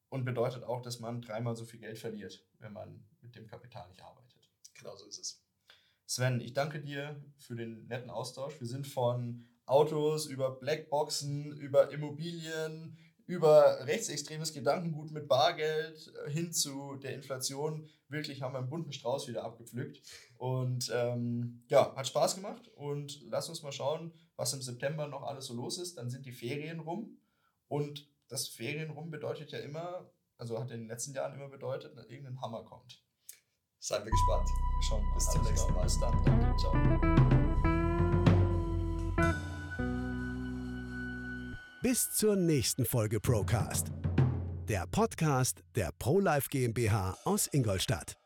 und bedeutet auch, dass man dreimal so viel Geld verliert, wenn man mit dem Kapital nicht arbeitet. Genau so ist es. Sven, ich danke dir für den netten Austausch. Wir sind von Autos über Blackboxen, über Immobilien, über rechtsextremes Gedankengut mit Bargeld äh, hin zu der Inflation. Wirklich haben wir einen bunten Strauß wieder abgepflückt. Und ähm, ja, hat Spaß gemacht. Und lass uns mal schauen, was im September noch alles so los ist. Dann sind die Ferien rum. Und das Ferien rum bedeutet ja immer, also hat in den letzten Jahren immer bedeutet, dass irgendein Hammer kommt. Seien wir gespannt. Mal. Bis zum nächsten Mal. Bis dann. Danke. Ciao. Bis zur nächsten Folge Procast. Der Podcast der ProLife GmbH aus Ingolstadt.